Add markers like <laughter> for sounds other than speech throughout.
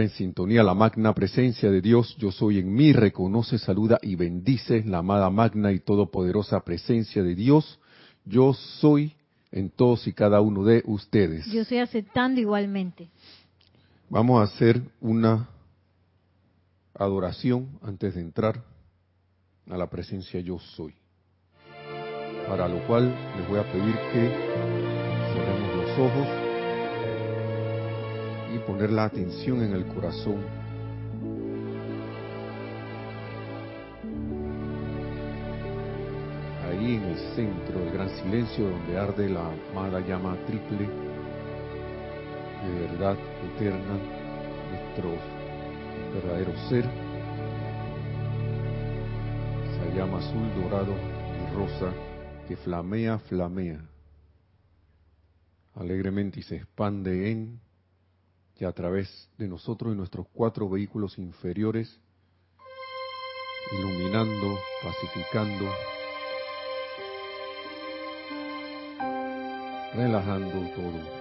en sintonía la magna presencia de Dios, yo soy en mí, reconoce, saluda y bendice la amada magna y todopoderosa presencia de Dios, yo soy en todos y cada uno de ustedes. Yo estoy aceptando igualmente. Vamos a hacer una adoración antes de entrar a la presencia yo soy. Para lo cual les voy a pedir que cerremos los ojos y poner la atención en el corazón. Ahí en el centro del gran silencio donde arde la amada llama triple de verdad eterna, nuestro verdadero ser, esa llama azul, dorado y rosa que flamea, flamea alegremente y se expande en y a través de nosotros y nuestros cuatro vehículos inferiores, iluminando, pacificando, relajando todo.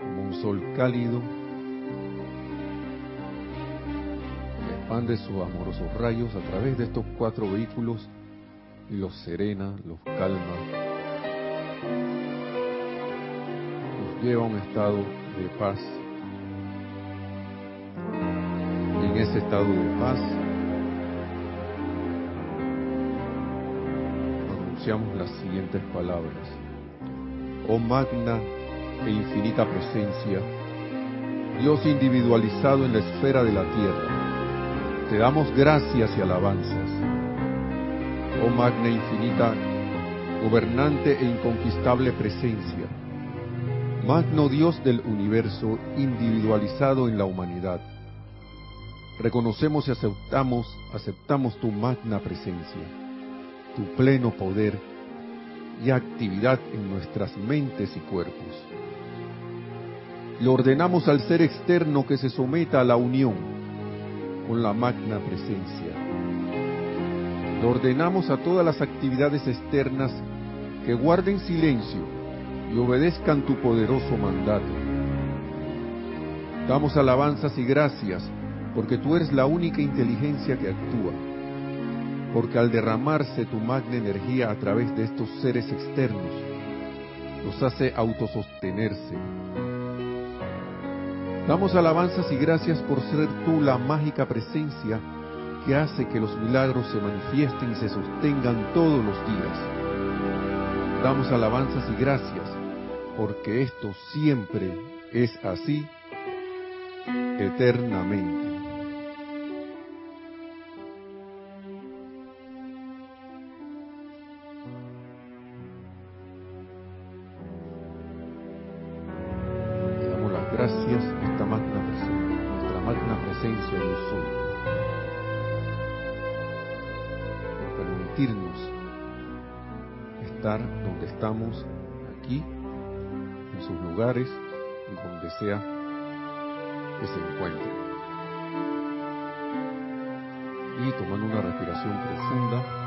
Como un sol cálido, expande sus amorosos rayos a través de estos cuatro vehículos y los serena, los calma, lleva a un estado de paz. Y en ese estado de paz pronunciamos las siguientes palabras. Oh magna e infinita presencia, Dios individualizado en la esfera de la tierra, te damos gracias y alabanzas. Oh magna e infinita, gobernante e inconquistable presencia, magno Dios del universo individualizado en la humanidad. Reconocemos y aceptamos, aceptamos tu magna presencia, tu pleno poder y actividad en nuestras mentes y cuerpos. Le ordenamos al ser externo que se someta a la unión con la magna presencia. Le ordenamos a todas las actividades externas que guarden silencio y obedezcan tu poderoso mandato. Damos alabanzas y gracias porque tú eres la única inteligencia que actúa, porque al derramarse tu magna energía a través de estos seres externos, los hace autosostenerse. Damos alabanzas y gracias por ser tú la mágica presencia que hace que los milagros se manifiesten y se sostengan todos los días. Damos alabanzas y gracias porque esto siempre es así eternamente. Le damos las gracias a esta magna presencia, nuestra magna presencia yo soy, por permitirnos estar donde estamos sus lugares y donde sea que se encuentren. Y tomando una respiración profunda,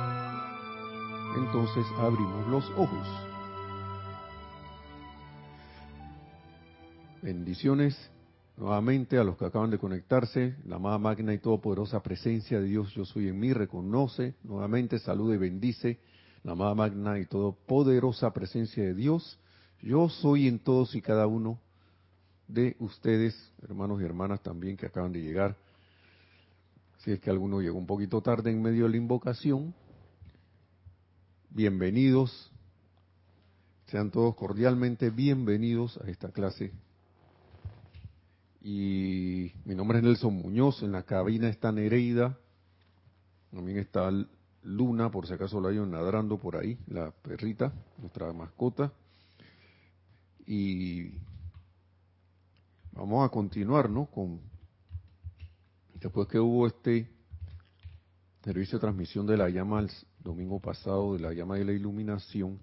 entonces abrimos los ojos. Bendiciones nuevamente a los que acaban de conectarse. La amada magna y todopoderosa presencia de Dios, yo soy en mí, reconoce nuevamente, saluda y bendice la amada magna y todopoderosa presencia de Dios yo soy en todos y cada uno de ustedes, hermanos y hermanas también que acaban de llegar. Si es que alguno llegó un poquito tarde en medio de la invocación, bienvenidos, sean todos cordialmente bienvenidos a esta clase. Y mi nombre es Nelson Muñoz, en la cabina está Nereida, también está Luna, por si acaso la hay ladrando por ahí, la perrita, nuestra mascota. Y vamos a continuar, ¿no? Con después que hubo este servicio de transmisión de la llama el domingo pasado, de la llama de la iluminación,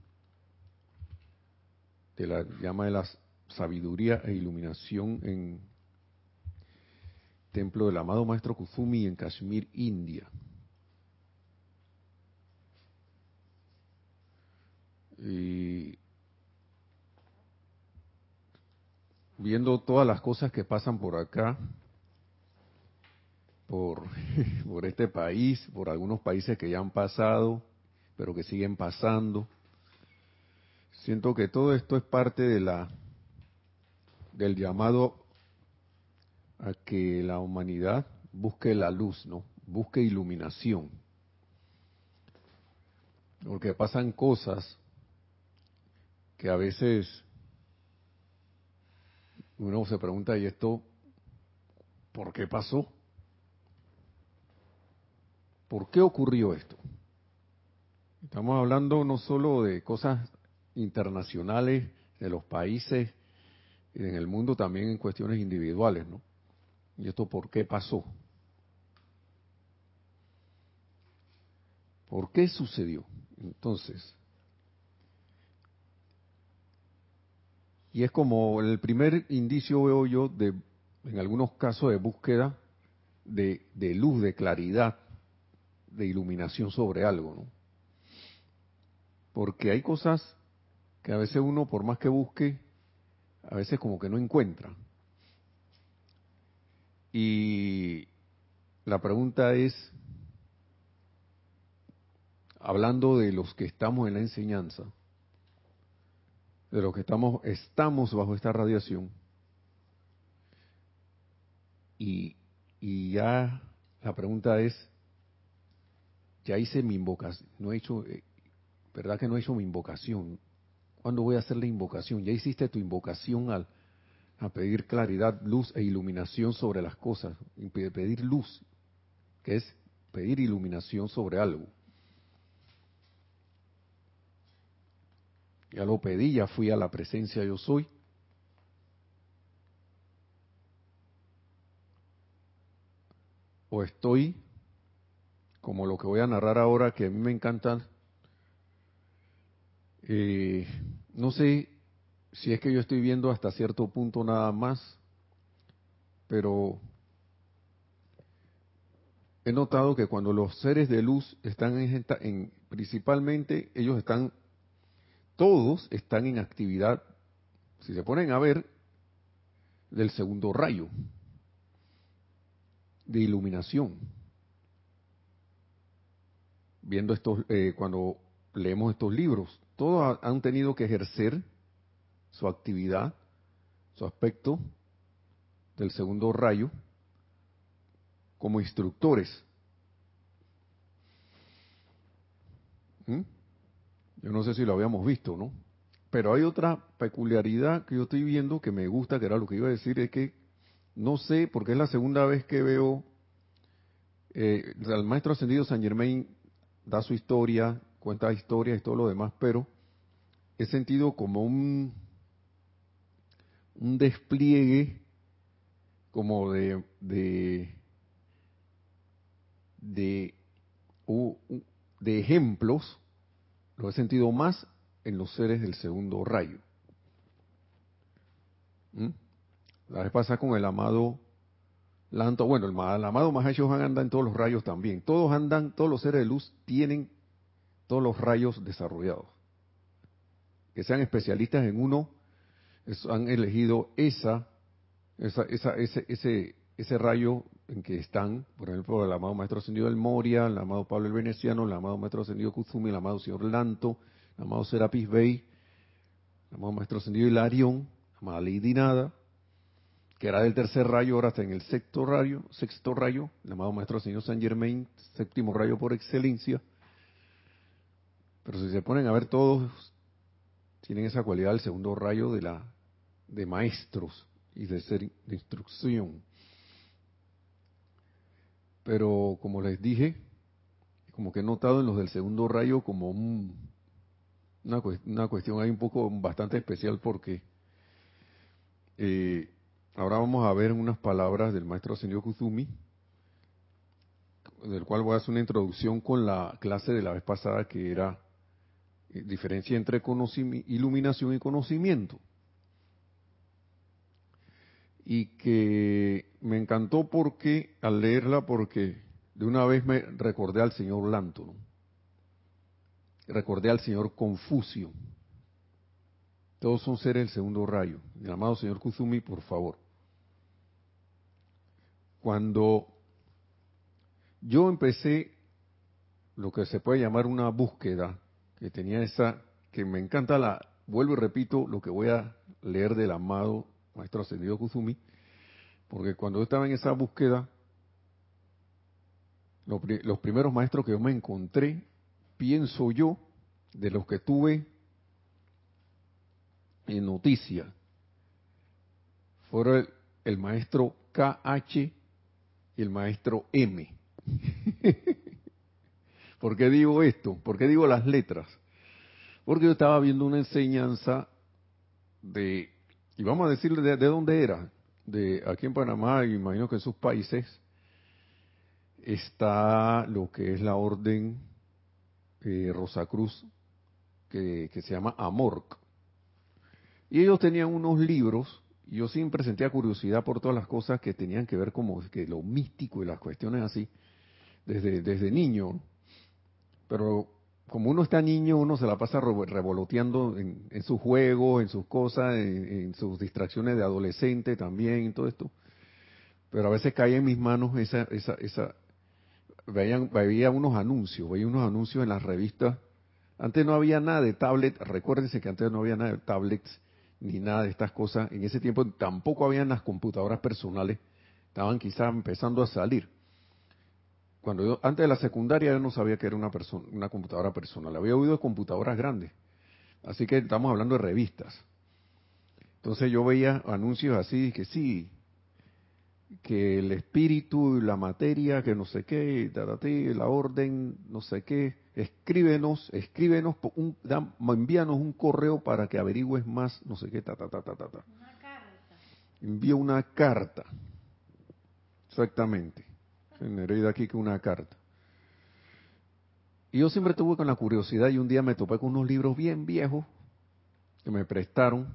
de la llama de la sabiduría e iluminación en templo del amado maestro Kuzumi en Kashmir, India. Y viendo todas las cosas que pasan por acá, <laughs> por, este país, por algunos países que ya han pasado, pero que siguen pasando. Siento que todo esto es parte de la del llamado a que la humanidad busque la luz, ¿no? Busque iluminación. Porque pasan cosas que a veces uno se pregunta, ¿y esto por qué pasó? ¿Por qué ocurrió esto? Estamos hablando no solo de cosas internacionales de los países en el mundo, también en cuestiones individuales, ¿no? ¿Y esto por qué pasó? ¿Por qué sucedió? Entonces, y es como el primer indicio veo yo de, en algunos casos de búsqueda de, de luz, de claridad, de iluminación sobre algo, ¿no? Porque hay cosas que a veces uno, por más que busque, a veces como que no encuentra. Y la pregunta es, hablando de los que estamos en la enseñanza, de los que estamos, estamos bajo esta radiación, y, y ya la pregunta es, ya hice mi invocación, no he hecho, eh, ¿verdad que no he hecho mi invocación? ¿Cuándo voy a hacer la invocación? Ya hiciste tu invocación al, a pedir claridad, luz e iluminación sobre las cosas, pedir luz, que es pedir iluminación sobre algo. Ya lo pedí, ya fui a la presencia yo soy. O estoy, como lo que voy a narrar ahora, que a mí me encantan, eh, no sé si es que yo estoy viendo hasta cierto punto nada más, pero he notado que cuando los seres de luz están en, en principalmente ellos están todos están en actividad, si se ponen a ver, del segundo rayo de iluminación. Viendo estos, eh, cuando leemos estos libros, todos han tenido que ejercer su actividad, su aspecto del segundo rayo como instructores. ¿Mm? Yo no sé si lo habíamos visto, ¿no? Pero hay otra peculiaridad que yo estoy viendo que me gusta, que era lo que iba a decir, es que no sé, porque es la segunda vez que veo eh, al maestro ascendido San Germain da su historia, cuenta historias y todo lo demás, pero he sentido como un, un despliegue como de de, de, de ejemplos lo he sentido más en los seres del segundo rayo. ¿Mm? La vez pasada con el amado Lanto, bueno, el, el amado Mahashohan anda en todos los rayos también. Todos andan, todos los seres de luz tienen todos los rayos desarrollados. Que sean especialistas en uno, han elegido esa, esa, esa, ese, ese, ese rayo en que están, por ejemplo, el amado Maestro Ascendido del Moria, el amado Pablo el Veneciano, el amado Maestro Ascendido Kuzumi, el amado Señor Lanto, el amado Serapis Bey, el amado Maestro Ascendido Hilarión, la amada Lady Nada, que era del tercer rayo, ahora está en el sexto rayo, sexto rayo, el amado Maestro Ascendido San Germain, séptimo rayo por excelencia. Pero si se ponen a ver todos, tienen esa cualidad del segundo rayo de la de maestros y de ser de instrucción. Pero como les dije, como que he notado en los del segundo rayo como una, una, cuestión ahí un poco bastante especial porque eh, ahora vamos a ver unas palabras del maestro Ascendido Kuzumi, del cual voy a hacer una introducción con la clase de la vez pasada que era eh, diferencia entre iluminación y conocimiento y que me encantó porque al leerla porque de una vez me recordé al señor Lanto, recordé al señor Confucio, Todos son seres del segundo rayo. Mi amado señor Kuzumi, por favor. Cuando yo empecé lo que se puede llamar una búsqueda, que tenía esa, que me encanta la, vuelvo y repito lo que voy a leer del amado Maestro Ascendido Kuzumi, porque cuando yo estaba en esa búsqueda, los primeros maestros que yo me encontré, pienso yo, de los que tuve en noticia fueron el, maestro KH y el maestro M. <laughs> ¿Por qué digo esto? ¿Por qué digo las letras? Porque yo estaba viendo una enseñanza de, y vamos a decirle de, dónde era, de aquí en Panamá, y imagino que en sus países, está lo que es la orden eh, Rosacruz, que, que se llama AMORC. Y ellos tenían unos libros, y yo siempre sentía curiosidad por todas las cosas que tenían que ver como que lo místico y las cuestiones así, desde, desde niño. Pero como uno está niño, uno se la pasa revoloteando en, en sus juegos, en sus cosas, en, sus distracciones de adolescente también, y todo esto. Pero a veces cae en mis manos esa, esa, esa, veían, veía unos anuncios, veía unos anuncios en las revistas. Antes no había nada de tablet, recuérdense que antes no había nada de tablets ni nada de estas cosas. En ese tiempo tampoco habían las computadoras personales, estaban quizás empezando a salir. Cuando yo, antes de la secundaria yo no sabía que era una, persona, una computadora personal, había oído de computadoras grandes. Así que estamos hablando de revistas. Entonces yo veía anuncios así, que sí, que el espíritu y la materia, que no sé qué, la orden, no sé qué, escríbenos, escríbenos, un, envíanos un correo para que averigües más, no sé qué, ta, ta, ta, ta, ta. Una carta. Envío una carta. Exactamente. Generé de aquí que una carta. Y yo siempre tuve con la curiosidad y un día me topé con unos libros bien viejos que me prestaron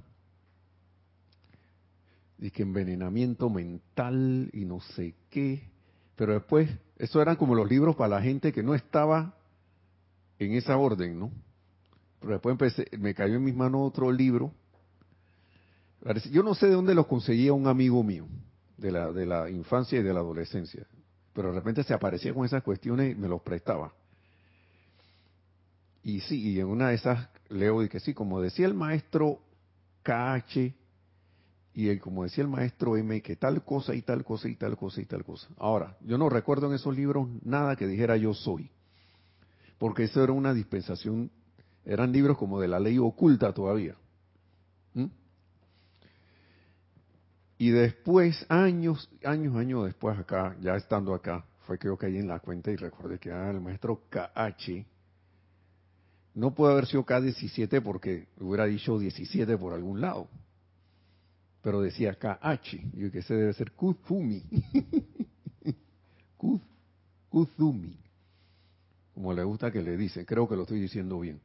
y que envenenamiento mental y no sé qué. Pero después, eso eran como los libros para la gente que no estaba en esa orden, ¿no? Pero después empecé, me cayó en mis manos otro libro. Yo no sé de dónde los conseguía un amigo mío, de la, de la infancia y de la adolescencia. Pero de repente se aparecía con esas cuestiones y me los prestaba. Y sí, y en una de esas leo y que sí, como decía el maestro KH, y el, como decía el maestro M, que tal cosa y tal cosa y tal cosa y tal cosa. Ahora, yo no recuerdo en esos libros nada que dijera yo soy, porque eso era una dispensación, eran libros como de la ley oculta todavía. Y después, años, años, años después acá, ya estando acá, fue que yo caí en la cuenta y recordé que era el maestro KH. No puede haber sido K17 porque hubiera dicho 17 por algún lado pero decía KH, y que ese debe ser Kuzumi. <laughs> Kuzumi, como le gusta que le dicen, creo que lo estoy diciendo bien.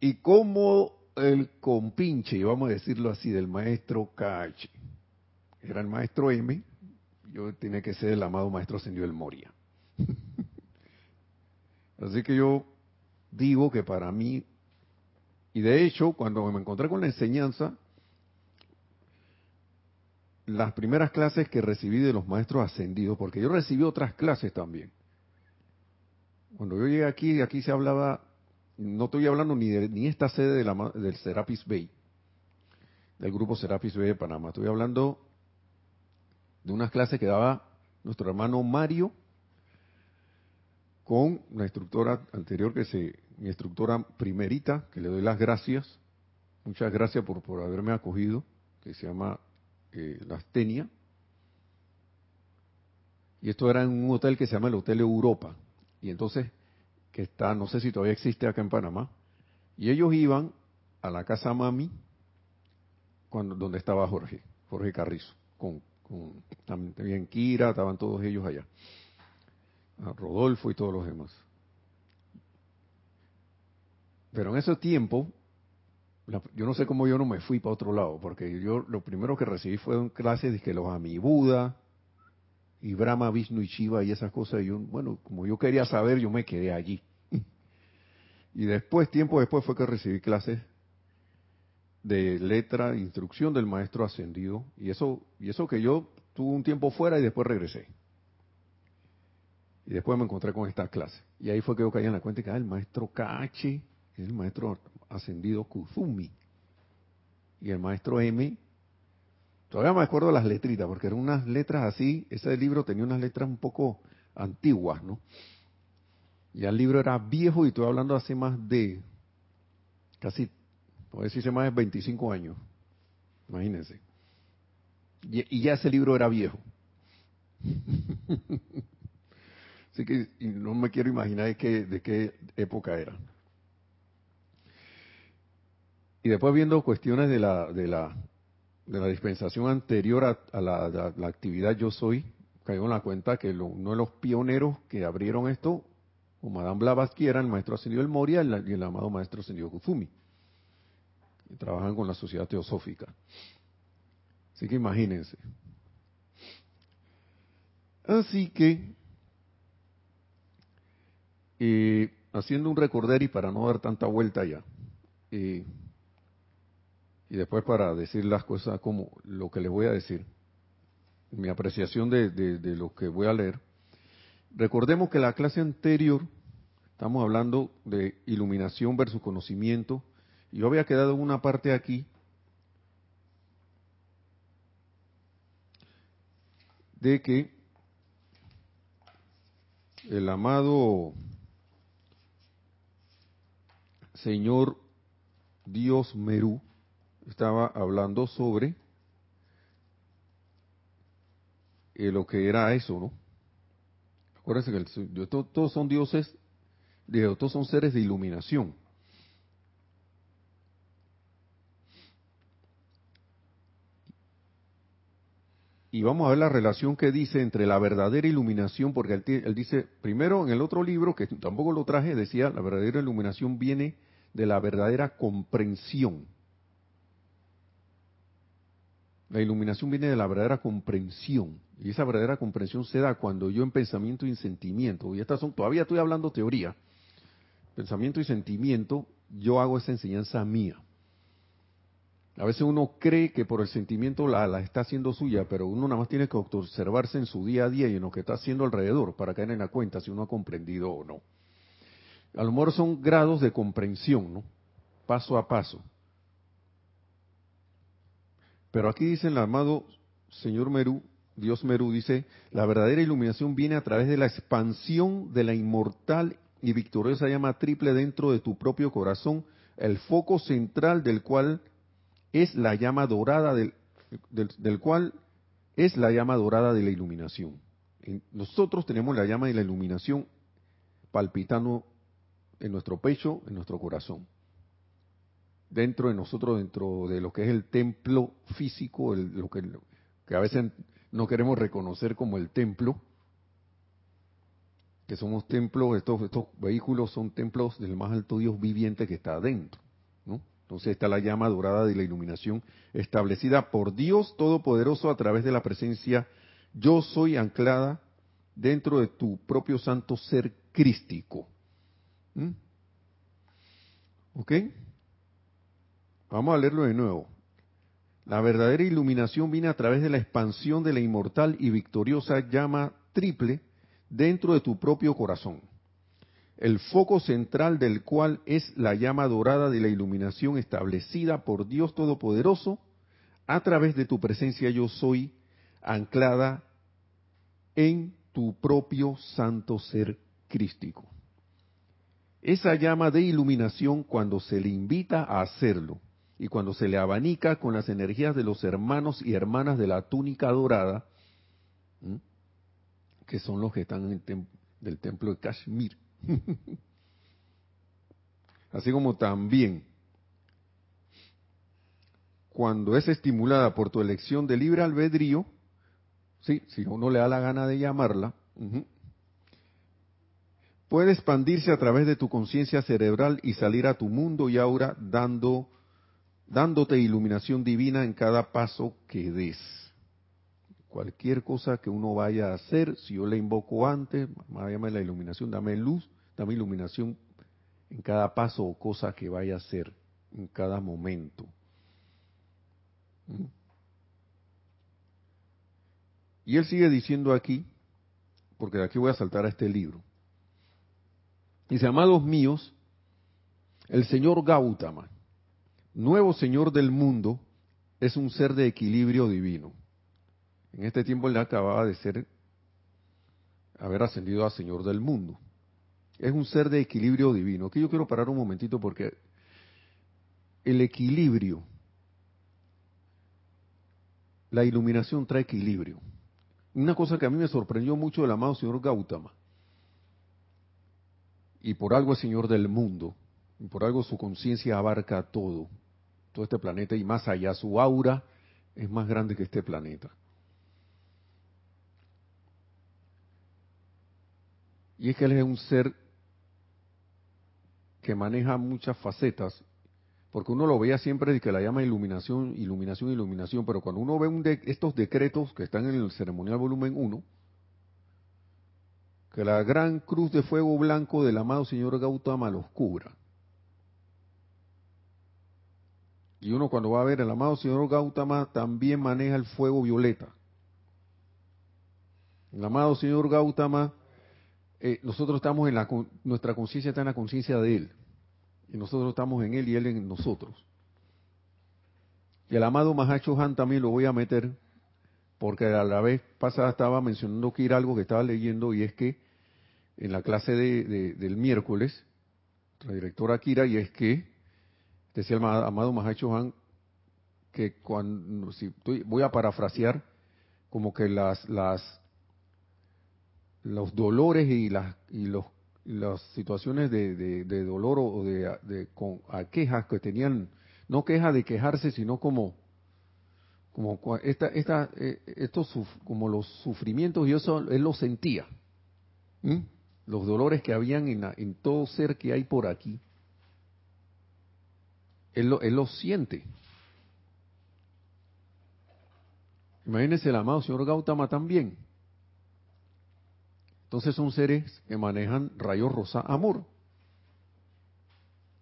Y como el compinche, vamos a decirlo así, del maestro KH, era el maestro M, yo tiene que ser el amado maestro ascendido el Moria. <laughs> así que yo digo que para mí, y de hecho, cuando me encontré con la enseñanza, las primeras clases que recibí de los maestros ascendidos, porque yo recibí otras clases también. Cuando yo llegué aquí, aquí se hablaba, no estoy hablando ni de ni esta sede de la, del Serapis Bay, del grupo Serapis Bay de Panamá, estoy hablando de unas clases que daba nuestro hermano Mario con la instructora anterior, que se, mi instructora primerita, que le doy las gracias, muchas gracias por, por haberme acogido, que se llama eh, las tenía. Y esto era en un hotel que se llama el Hotel Europa. Y entonces, que está, no sé si todavía existe acá en Panamá. Y ellos iban a la casa mami, cuando, donde estaba Jorge, Jorge Carrizo, con, con también Kira, estaban todos ellos allá. Rodolfo y todos los demás. Pero en ese tiempo, yo no sé cómo yo no me fui para otro lado, porque yo lo primero que recibí fue clases de que los Buda y Brahma, Vishnu y Shiva y esas cosas. Y yo, bueno, como yo quería saber, yo me quedé allí. y después, tiempo después, fue que recibí clases de letra, instrucción del maestro ascendido, y eso, y eso que yo tuve un tiempo fuera y después regresé. Y después me encontré con esta clase. Y ahí fue que yo caí en la cuenta que ah, el maestro Kachi el maestro ascendido Kuzumi. Y el maestro M, todavía me acuerdo las letritas, porque eran unas letras así, ese libro tenía unas letras un poco antiguas, ¿no? Ya el libro era viejo y estoy hablando hace más de, casi, puedo decirse más de 25 años. Imagínense. Y, y ya ese libro era viejo. <laughs> Así que no me quiero imaginar de qué, de qué época era. Y después viendo cuestiones de la, de la, de la dispensación anterior a, la, actividad Yo Soy, caigo en la cuenta que uno de los pioneros que abrieron esto, o Madame Blavatsky, era el maestro Ascendido del Moria y el, amado maestro Ascendido Kuzumi. Y trabajan con la sociedad teosófica. Así que imagínense. Así que haciendo un recorder y para no dar tanta vuelta ya, y después para decir las cosas como lo que les voy a decir, mi apreciación de, de lo que voy a leer, recordemos que la clase anterior estamos hablando de iluminación versus conocimiento, y yo había quedado una parte aquí de que el amado señor Dios Merú estaba hablando sobre eh, lo que era eso, ¿no? Acuérdense que todos son dioses, todos son seres de iluminación. Y vamos a ver la relación que dice entre la verdadera iluminación, porque él, dice, primero en el otro libro, que tampoco lo traje, decía, la verdadera iluminación viene de la verdadera comprensión. La iluminación viene de la verdadera comprensión. Y esa verdadera comprensión se da cuando yo en pensamiento y sentimiento, y estas son, todavía estoy hablando teoría, pensamiento y sentimiento, yo hago esa enseñanza mía. A veces uno cree que por el sentimiento la, la, está haciendo suya, pero uno nada más tiene que observarse en su día a día y en lo que está haciendo alrededor para caer en la cuenta si uno ha comprendido o no a lo mejor son grados de comprensión, ¿no? Paso a paso. Pero aquí dice el amado Señor Merú, Dios Merú, dice, la verdadera iluminación viene a través de la expansión de la inmortal y victoriosa llama triple dentro de tu propio corazón, el foco central del cual es la llama dorada del, del cual es la llama dorada de la iluminación. Nosotros tenemos la llama de la iluminación palpitando en nuestro pecho, en nuestro corazón. Dentro de nosotros, dentro de lo que es el templo físico, lo que, a veces no queremos reconocer como el templo, que somos templos, estos, vehículos son templos del más alto Dios viviente que está adentro. ¿no? Entonces está la llama dorada de la iluminación establecida por Dios Todopoderoso a través de la presencia yo soy anclada dentro de tu propio santo ser crístico. ¿Ok? Vamos a leerlo de nuevo. La verdadera iluminación viene a través de la expansión de la inmortal y victoriosa llama triple dentro de tu propio corazón, el foco central del cual es la llama dorada de la iluminación establecida por Dios Todopoderoso a través de tu presencia yo soy anclada en tu propio santo ser crístico esa llama de iluminación cuando se le invita a hacerlo y cuando se le abanica con las energías de los hermanos y hermanas de la túnica dorada, que son los que están en el del templo de Kashmir. <laughs> Así como también cuando es estimulada por tu elección de libre albedrío, sí, si uno le da la gana de llamarla, puede expandirse a través de tu conciencia cerebral y salir a tu mundo y aura dando, dándote iluminación divina en cada paso que des. Cualquier cosa que uno vaya a hacer, si yo le invoco antes, llame la iluminación, dame luz, dame iluminación en cada paso o cosa que vaya a hacer, en cada momento. ¿Mm? Y él sigue diciendo aquí, porque de aquí voy a saltar a este libro. Dice, amados míos, el señor Gautama, nuevo señor del mundo, es un ser de equilibrio divino. En este tiempo él acababa de ser, haber ascendido a señor del mundo. Es un ser de equilibrio divino. Aquí yo quiero parar un momentito porque el equilibrio, la iluminación trae equilibrio. Una cosa que a mí me sorprendió mucho del amado señor Gautama, y por algo es señor del mundo, y por algo su conciencia abarca todo, todo este planeta y más allá, su aura es más grande que este planeta. Y es que él es un ser que maneja muchas facetas, porque uno lo veía siempre de que la llama iluminación, iluminación, iluminación, pero cuando uno ve estos decretos que están en el ceremonial volumen 1, que la gran cruz de fuego blanco del amado señor Gautama los cubra. Y uno cuando va a ver el amado señor Gautama también maneja el fuego violeta. El amado señor Gautama eh, nosotros estamos en la, nuestra conciencia está en la conciencia de Él. Y nosotros estamos en Él y Él en nosotros. Y el amado Mahacho Han también lo voy a meter, porque a la vez pasada estaba mencionando que era algo que estaba leyendo, y es que en la clase de, del miércoles, la directora Kira, y es que, decía el amado Mahacho Han, que cuando, si voy a parafrasear, como que las, las los dolores y las, y los, las situaciones de, de, dolor o de, de con, quejas que tenían, no queja de quejarse, sino como como esta, esta, eh, estos como los sufrimientos y eso él lo sentía. Los dolores que habían en, en, todo ser que hay por aquí él lo, siente imagínense el amado señor Gautama también entonces son seres que manejan rayos rosa amor.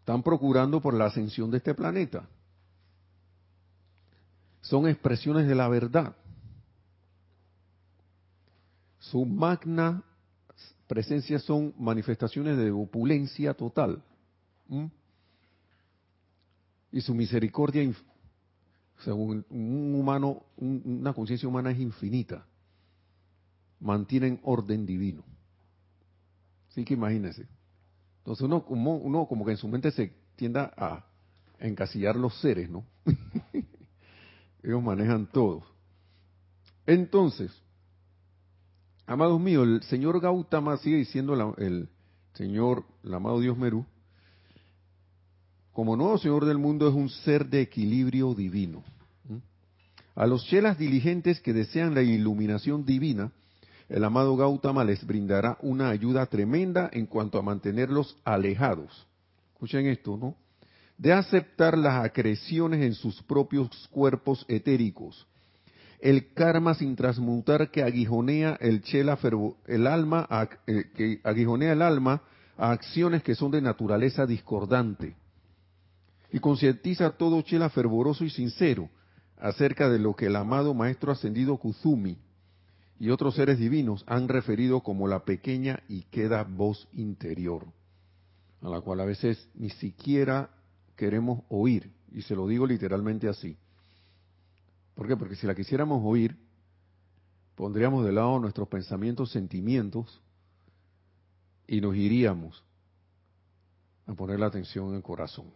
Están procurando por la ascensión de este planeta. Son expresiones de la verdad. Su magna presencia son manifestaciones de opulencia total. Y su misericordia, según un humano, una conciencia humana es infinita mantienen orden divino. Así que imagínense. Entonces uno como, uno como que en su mente se tienda a encasillar los seres, ¿no? <laughs> Ellos manejan todo. Entonces, amados míos, el señor Gautama sigue diciendo el señor, el amado Dios Merú, como nuevo señor del mundo es un ser de equilibrio divino. A los chelas diligentes que desean la iluminación divina, el amado Gautama les brindará una ayuda tremenda en cuanto a mantenerlos alejados. Escuchen esto, ¿no? De aceptar las acreciones en sus propios cuerpos etéricos. El karma sin transmutar que aguijonea el chela el alma, eh, que aguijonea el alma a acciones que son de naturaleza discordante. Y concientiza todo chela fervoroso y sincero acerca de lo que el amado maestro ascendido Kuzumi y otros seres divinos han referido como la pequeña y queda voz interior, a la cual a veces ni siquiera queremos oír, y se lo digo literalmente así. ¿Por qué? Porque si la quisiéramos oír, pondríamos de lado nuestros pensamientos, sentimientos, y nos iríamos a poner la atención en el corazón.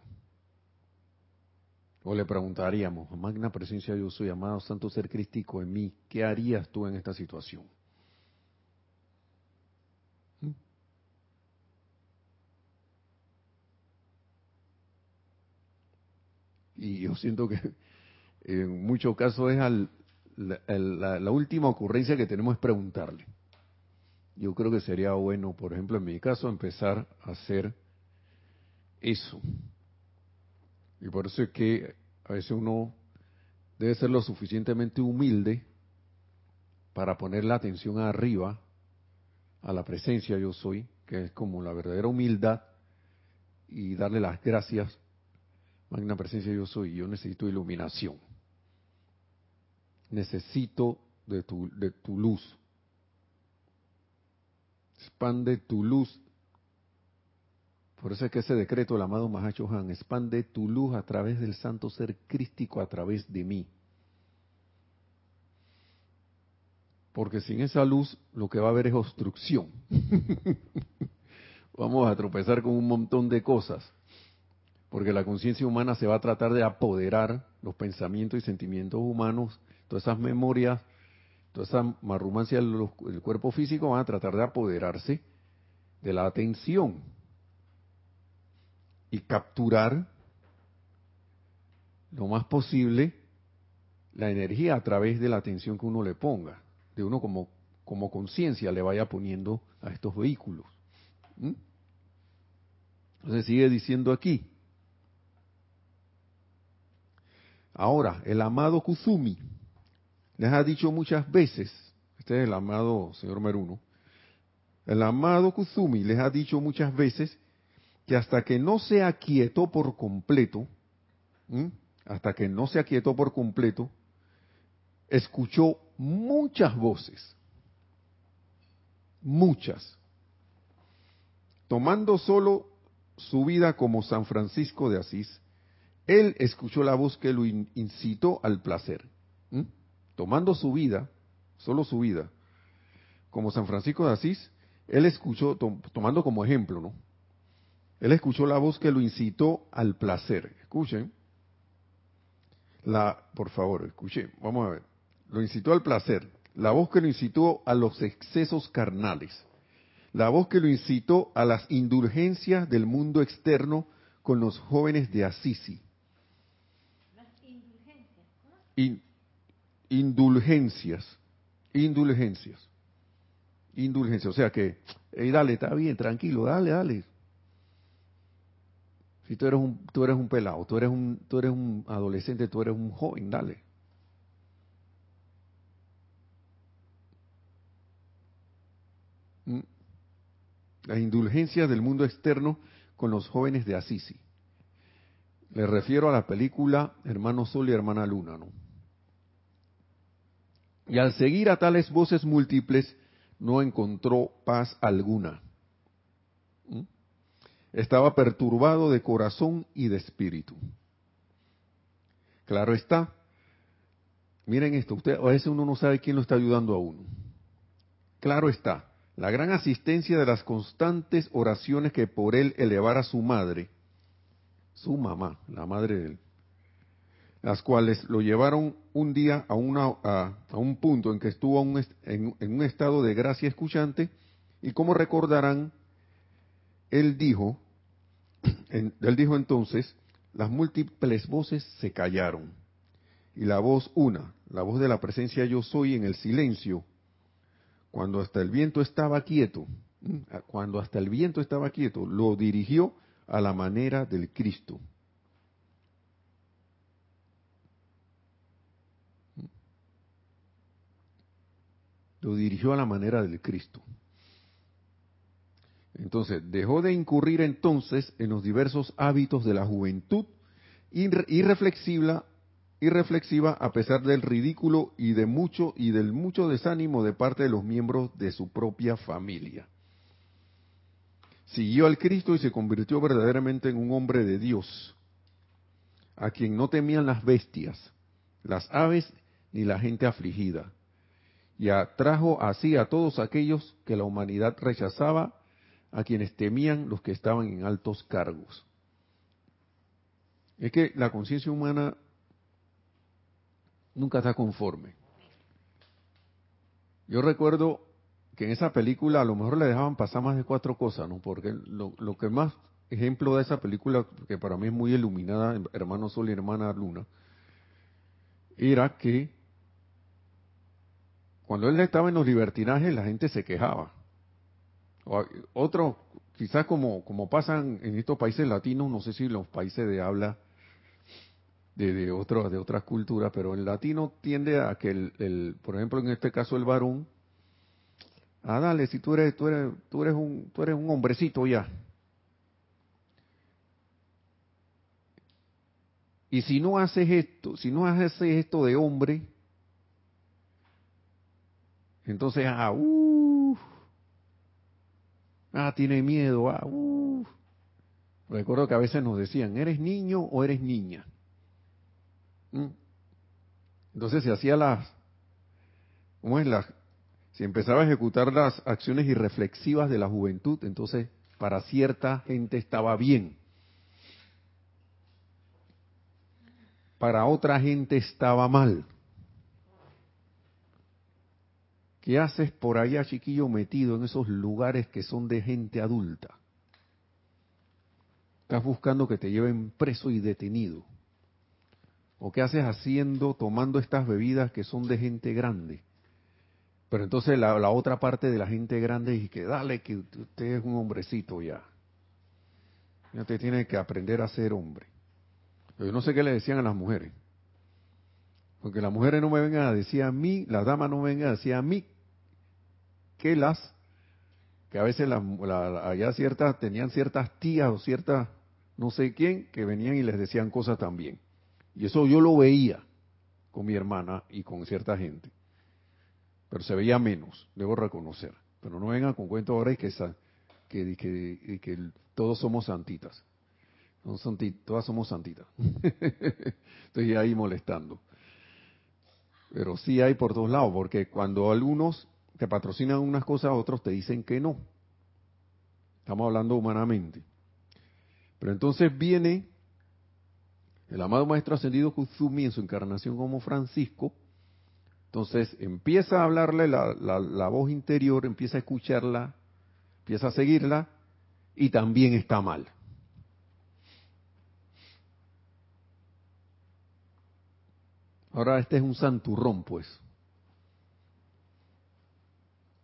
O le preguntaríamos, magna presencia yo soy, amado santo ser crístico en mí, ¿qué harías tú en esta situación? Y yo siento que en muchos casos es la, la última ocurrencia que tenemos es preguntarle. Yo creo que sería bueno, por ejemplo, en mi caso, empezar a hacer eso y por eso es que a veces uno debe ser lo suficientemente humilde para poner la atención arriba a la presencia yo soy, que es como la verdadera humildad, y darle las gracias, magna presencia yo soy, yo necesito iluminación. necesito de tu, de tu luz. Expande tu luz. Por eso es que ese decreto del amado Mahacho Han, expande tu luz a través del santo ser crístico, a través de mí. Porque sin esa luz lo que va a haber es obstrucción. <laughs> Vamos a tropezar con un montón de cosas. Porque la conciencia humana se va a tratar de apoderar los pensamientos y sentimientos humanos, todas esas memorias, toda esa marrumancia del cuerpo físico van a tratar de apoderarse de la atención y capturar lo más posible la energía a través de la atención que uno le ponga de uno como, como conciencia le vaya poniendo a estos vehículos. Entonces sigue diciendo aquí. Ahora, el amado Kuzumi les ha dicho muchas veces, este es el amado señor Meruno, el amado Kuzumi les ha dicho muchas veces que hasta que no se aquietó por completo, hasta que no se aquietó por completo, escuchó muchas voces, muchas, tomando solo su vida como San Francisco de Asís, él escuchó la voz que lo incitó al placer. Tomando su vida, solo su vida, como San Francisco de Asís, él escuchó, tomando como ejemplo, ¿no? Él escuchó la voz que lo incitó al placer. Escuchen. La, por favor, escuchen. Vamos a ver lo incitó al placer, la voz que lo incitó a los excesos carnales, la voz que lo incitó a las indulgencias del mundo externo con los jóvenes de Assisi. Las indulgencias. indulgencias, indulgencias, indulgencias. O sea que, dale, está bien, tranquilo, dale, dale. Si tú eres un, tú eres un pelado, tú eres un, tú eres un adolescente, tú eres un joven, dale. las indulgencias del mundo externo con los jóvenes de Assisi. Le refiero a la película Hermano Sol y Hermana Luna, ¿no? Y al seguir a tales voces múltiples, no encontró paz alguna. Estaba perturbado de corazón y de espíritu. Claro está. Miren esto, usted, a veces uno no sabe quién lo está ayudando a uno. Claro está la gran asistencia de las constantes oraciones que por él elevara su madre, su mamá, la madre de él, las cuales lo llevaron un día a, una, a, un punto en que estuvo en, un estado de gracia escuchante, y como recordarán, él dijo, él dijo entonces, las múltiples voces se callaron, y la voz una, la voz de la presencia yo soy en el silencio, cuando hasta el viento estaba quieto, cuando hasta el viento estaba quieto, lo dirigió a la manera del Cristo. Lo dirigió a la manera del Cristo. Entonces, dejó de incurrir entonces en los diversos hábitos de la juventud irreflexiva reflexiva a pesar del ridículo y de mucho y del mucho desánimo de parte de los miembros de su propia familia. Siguió al Cristo y se convirtió verdaderamente en un hombre de Dios, a quien no temían las bestias, las aves ni la gente afligida, y atrajo así a todos aquellos que la humanidad rechazaba, a quienes temían los que estaban en altos cargos. Es que la conciencia humana nunca está conforme. Yo recuerdo que en esa película a lo mejor le dejaban pasar más de cuatro cosas, ¿no? Porque lo, que más ejemplo de esa película, que para mí es muy iluminada, Hermano Sol y Hermana Luna, era que cuando él estaba en los libertinajes la gente se quejaba. Otro, quizás como, como pasan en estos países latinos, no sé si los países de habla de, de, de otras culturas, pero el latino tiende a que, el, por ejemplo, en este caso el varón, ah, dale, si tú eres, tú eres, tú eres un, tú eres un hombrecito ya. Y si no haces esto, si no haces esto de hombre, Entonces, ah, uh, ah, tiene miedo, ah, uh. Recuerdo que a veces nos decían, ¿eres niño o eres niña? ¿Mm? Entonces se hacía las, ¿cómo es la? Si empezaba a ejecutar las acciones irreflexivas de la juventud, entonces para cierta gente estaba bien. Para otra gente estaba mal. ¿Qué haces por allá, chiquillo, metido en esos lugares que son de gente adulta? Estás buscando que te lleven preso y detenido. ¿O qué haces haciendo, tomando estas bebidas que son de gente grande? Pero entonces la, otra parte de la gente grande dice que dale, que usted es un hombrecito ya. Ya te tiene que aprender a ser hombre. Yo no sé qué le decían a las mujeres. Porque las mujeres no me vengan a decir a mí, las damas no me vengan a decir a mí que las, que a veces las, allá ciertas, tenían ciertas tías o ciertas, no sé quién, que venían y les decían cosas también. Y eso yo lo veía con mi hermana y con cierta gente. Pero se veía menos, debo reconocer. Pero no vengan con cuento ahora y que, que, que, que todos somos santitas. Todas somos santitas. <laughs> Estoy ahí molestando. Pero sí hay por todos lados, porque cuando algunos te patrocinan unas cosas, otros te dicen que no. Estamos hablando humanamente. Pero entonces viene el amado Maestro Ascendido Kuzumi en su encarnación como Francisco. Entonces empieza a hablarle la, la voz interior, empieza a escucharla, empieza a seguirla y también está mal. Ahora este es un santurrón, pues.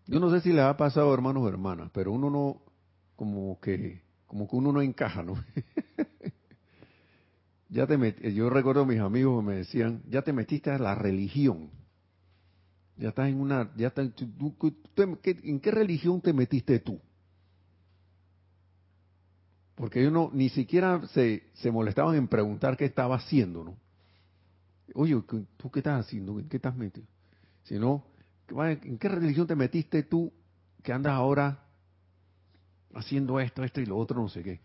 Yo no sé si le ha pasado, hermanos o hermanas, pero uno no, como que, como que uno no encaja, ¿no? <laughs> ya te yo recuerdo a mis amigos que me decían, ya te metiste a la religión. Ya estás en una, ya ¿en qué religión te metiste tú? Porque ellos no, ni siquiera se, se molestaban en preguntar qué estaba haciendo, ¿no? Oye, ¿tú qué estás haciendo? ¿En qué estás metido? Sino, ¿En qué religión te metiste tú que andas ahora haciendo esto, esto y lo otro, no sé qué?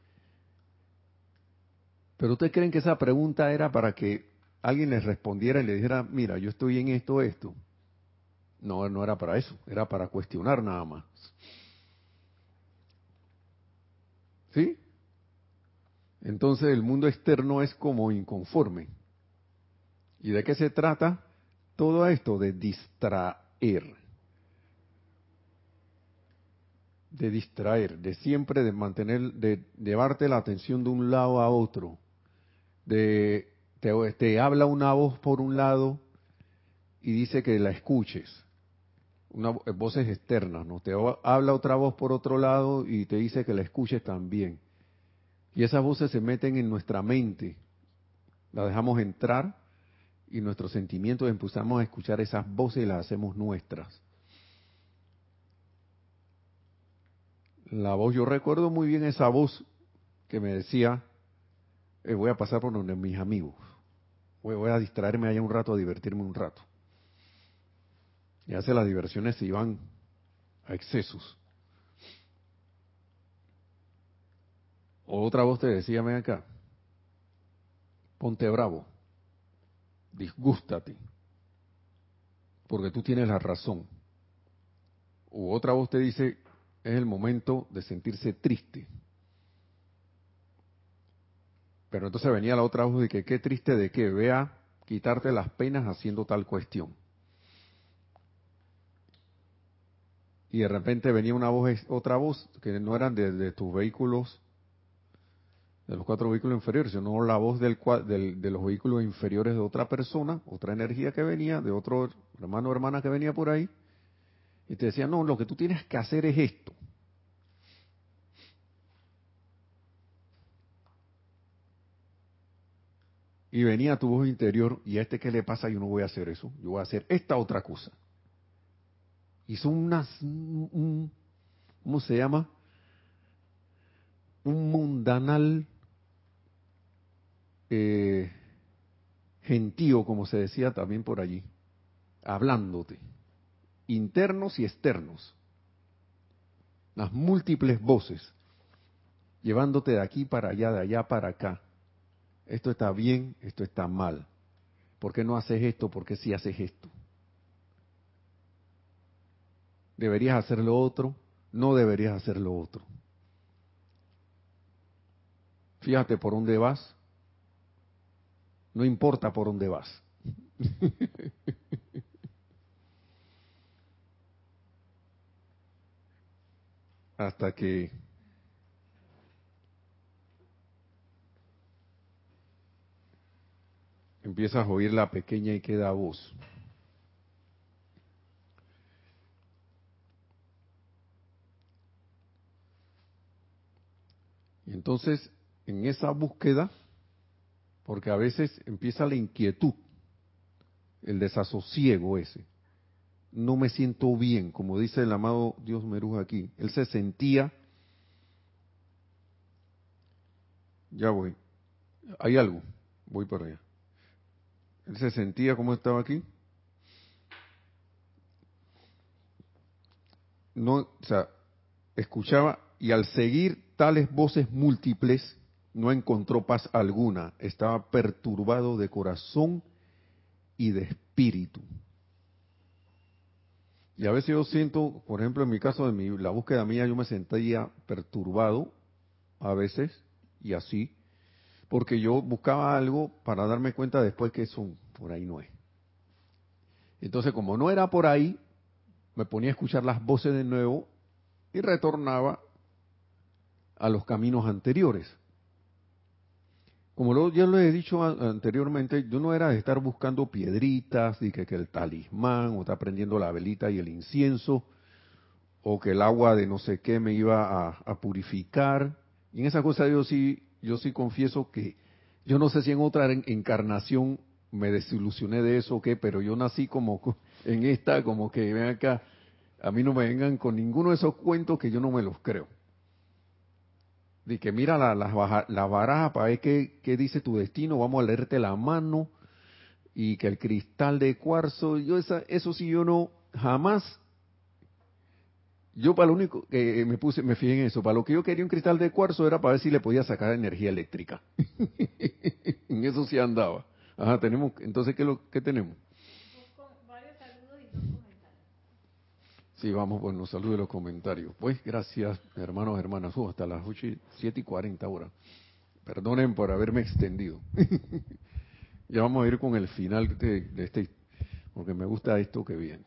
Pero ustedes creen que esa pregunta era para que alguien les respondiera y le dijera, mira, yo estoy en esto, esto. No, no era para eso, era para cuestionar nada más. ¿Sí? Entonces el mundo externo es como inconforme. ¿Y de qué se trata? Todo esto de de distraer, de siempre de mantener, de llevarte la atención de un lado a otro, de te, habla una voz por un lado y dice que la escuches, una voces externas, ¿no? Te habla otra voz por otro lado y te dice que la escuches también. Y esas voces se meten en nuestra mente, la dejamos entrar y nuestros sentimientos empezamos a escuchar esas voces y las hacemos nuestras. La voz, yo recuerdo muy bien esa voz que me decía, eh, voy a pasar por donde mis amigos, voy, a distraerme allá un rato, a divertirme un rato. Y hace las diversiones se iban a excesos. otra voz te decía, ven acá, ponte bravo disgústate, porque tú tienes la razón. U otra voz te dice, es el momento de sentirse triste. Pero entonces venía la otra voz de que qué triste de que vea quitarte las penas haciendo tal cuestión. Y de repente venía una voz, otra voz, que no eran de tus vehículos de los cuatro vehículos inferiores, sino la voz del, de los vehículos inferiores de otra persona, otra energía que venía, de otro hermano o hermana que venía por ahí, y te decía, no, lo que tú tienes que hacer es esto. Y venía tu voz interior, y a este qué le pasa, yo no voy a hacer eso, yo voy a hacer esta otra cosa. Son unas, ¿cómo se llama? Un mundanal eh, gentío, como se decía también por allí, hablándote. internos y externos. Las múltiples voces, llevándote de aquí para allá, de allá para acá. Esto está bien, esto está mal. ¿Por qué no haces esto? ¿Por qué sí haces esto? ¿Deberías hacer lo otro? No deberías hacer lo otro. Fíjate por dónde vas. No importa por dónde vas. <laughs> Hasta que empiezas a oír la pequeña y queda voz. Y entonces, en esa búsqueda, porque a veces empieza la inquietud, el desasosiego ese. No me siento bien, como dice el amado Dios Meruja aquí. Él se sentía, ya voy, hay algo, voy para allá. Él se sentía como estaba aquí. No, o sea, escuchaba y al seguir tales voces múltiples no encontró paz alguna, estaba perturbado de corazón y de espíritu. Y a veces yo siento, por ejemplo, en mi caso de mi, la búsqueda mía, yo me sentía perturbado a veces y así, porque yo buscaba algo para darme cuenta después que eso por ahí no es. Entonces, como no era por ahí, me ponía a escuchar las voces de nuevo y retornaba a los caminos anteriores. Como lo, ya lo he dicho anteriormente, yo no era de estar buscando piedritas, y que, el talismán, o estar prendiendo la velita y el incienso, o que el agua de no sé qué me iba a, purificar. Y en esa cosa yo sí, yo sí confieso que yo no sé si en otra encarnación me desilusioné de eso o qué, pero yo nací como en esta, como que ven acá, a mí no me vengan con ninguno de esos cuentos que yo no me los creo de que mira la, la, baraja para ver qué, dice tu destino, vamos a leerte la mano y que el cristal de cuarzo, yo esa, eso sí yo no, jamás, yo para lo único que me puse, me fijé en eso, para lo que yo quería un cristal de cuarzo era para ver si le podía sacar energía eléctrica. <laughs> en eso sí andaba. Ajá, tenemos, entonces, ¿qué, lo, qué tenemos? Sí, vamos los saludos y los comentarios. Pues gracias, hermanos, hermanas. Uh, hasta las 8 y 7 y 40 horas. Perdonen por haberme extendido. <laughs> ya vamos a ir con el final de, este, porque me gusta esto que viene.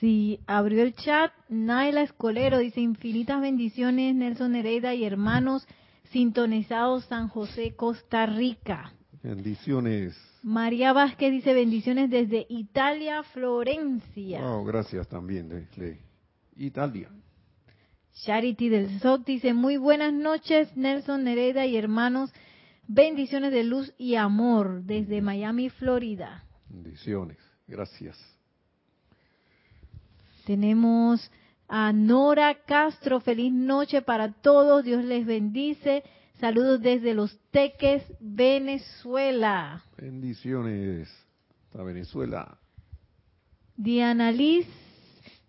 Sí, abrió el chat. Naila Escolero dice infinitas bendiciones, Nelson Hereda y hermanos sintonizados San José, Costa Rica. Bendiciones. María Vázquez dice bendiciones desde Italia, Florencia. Oh, gracias también desde Italia. Charity del SOC dice muy buenas noches Nelson Nereda y hermanos, bendiciones de luz y amor desde Miami, Florida. Bendiciones, gracias. Tenemos a Nora Castro, feliz noche para todos, Dios les bendice. Saludos desde Los Teques, Venezuela. Bendiciones a Venezuela. Diana Liz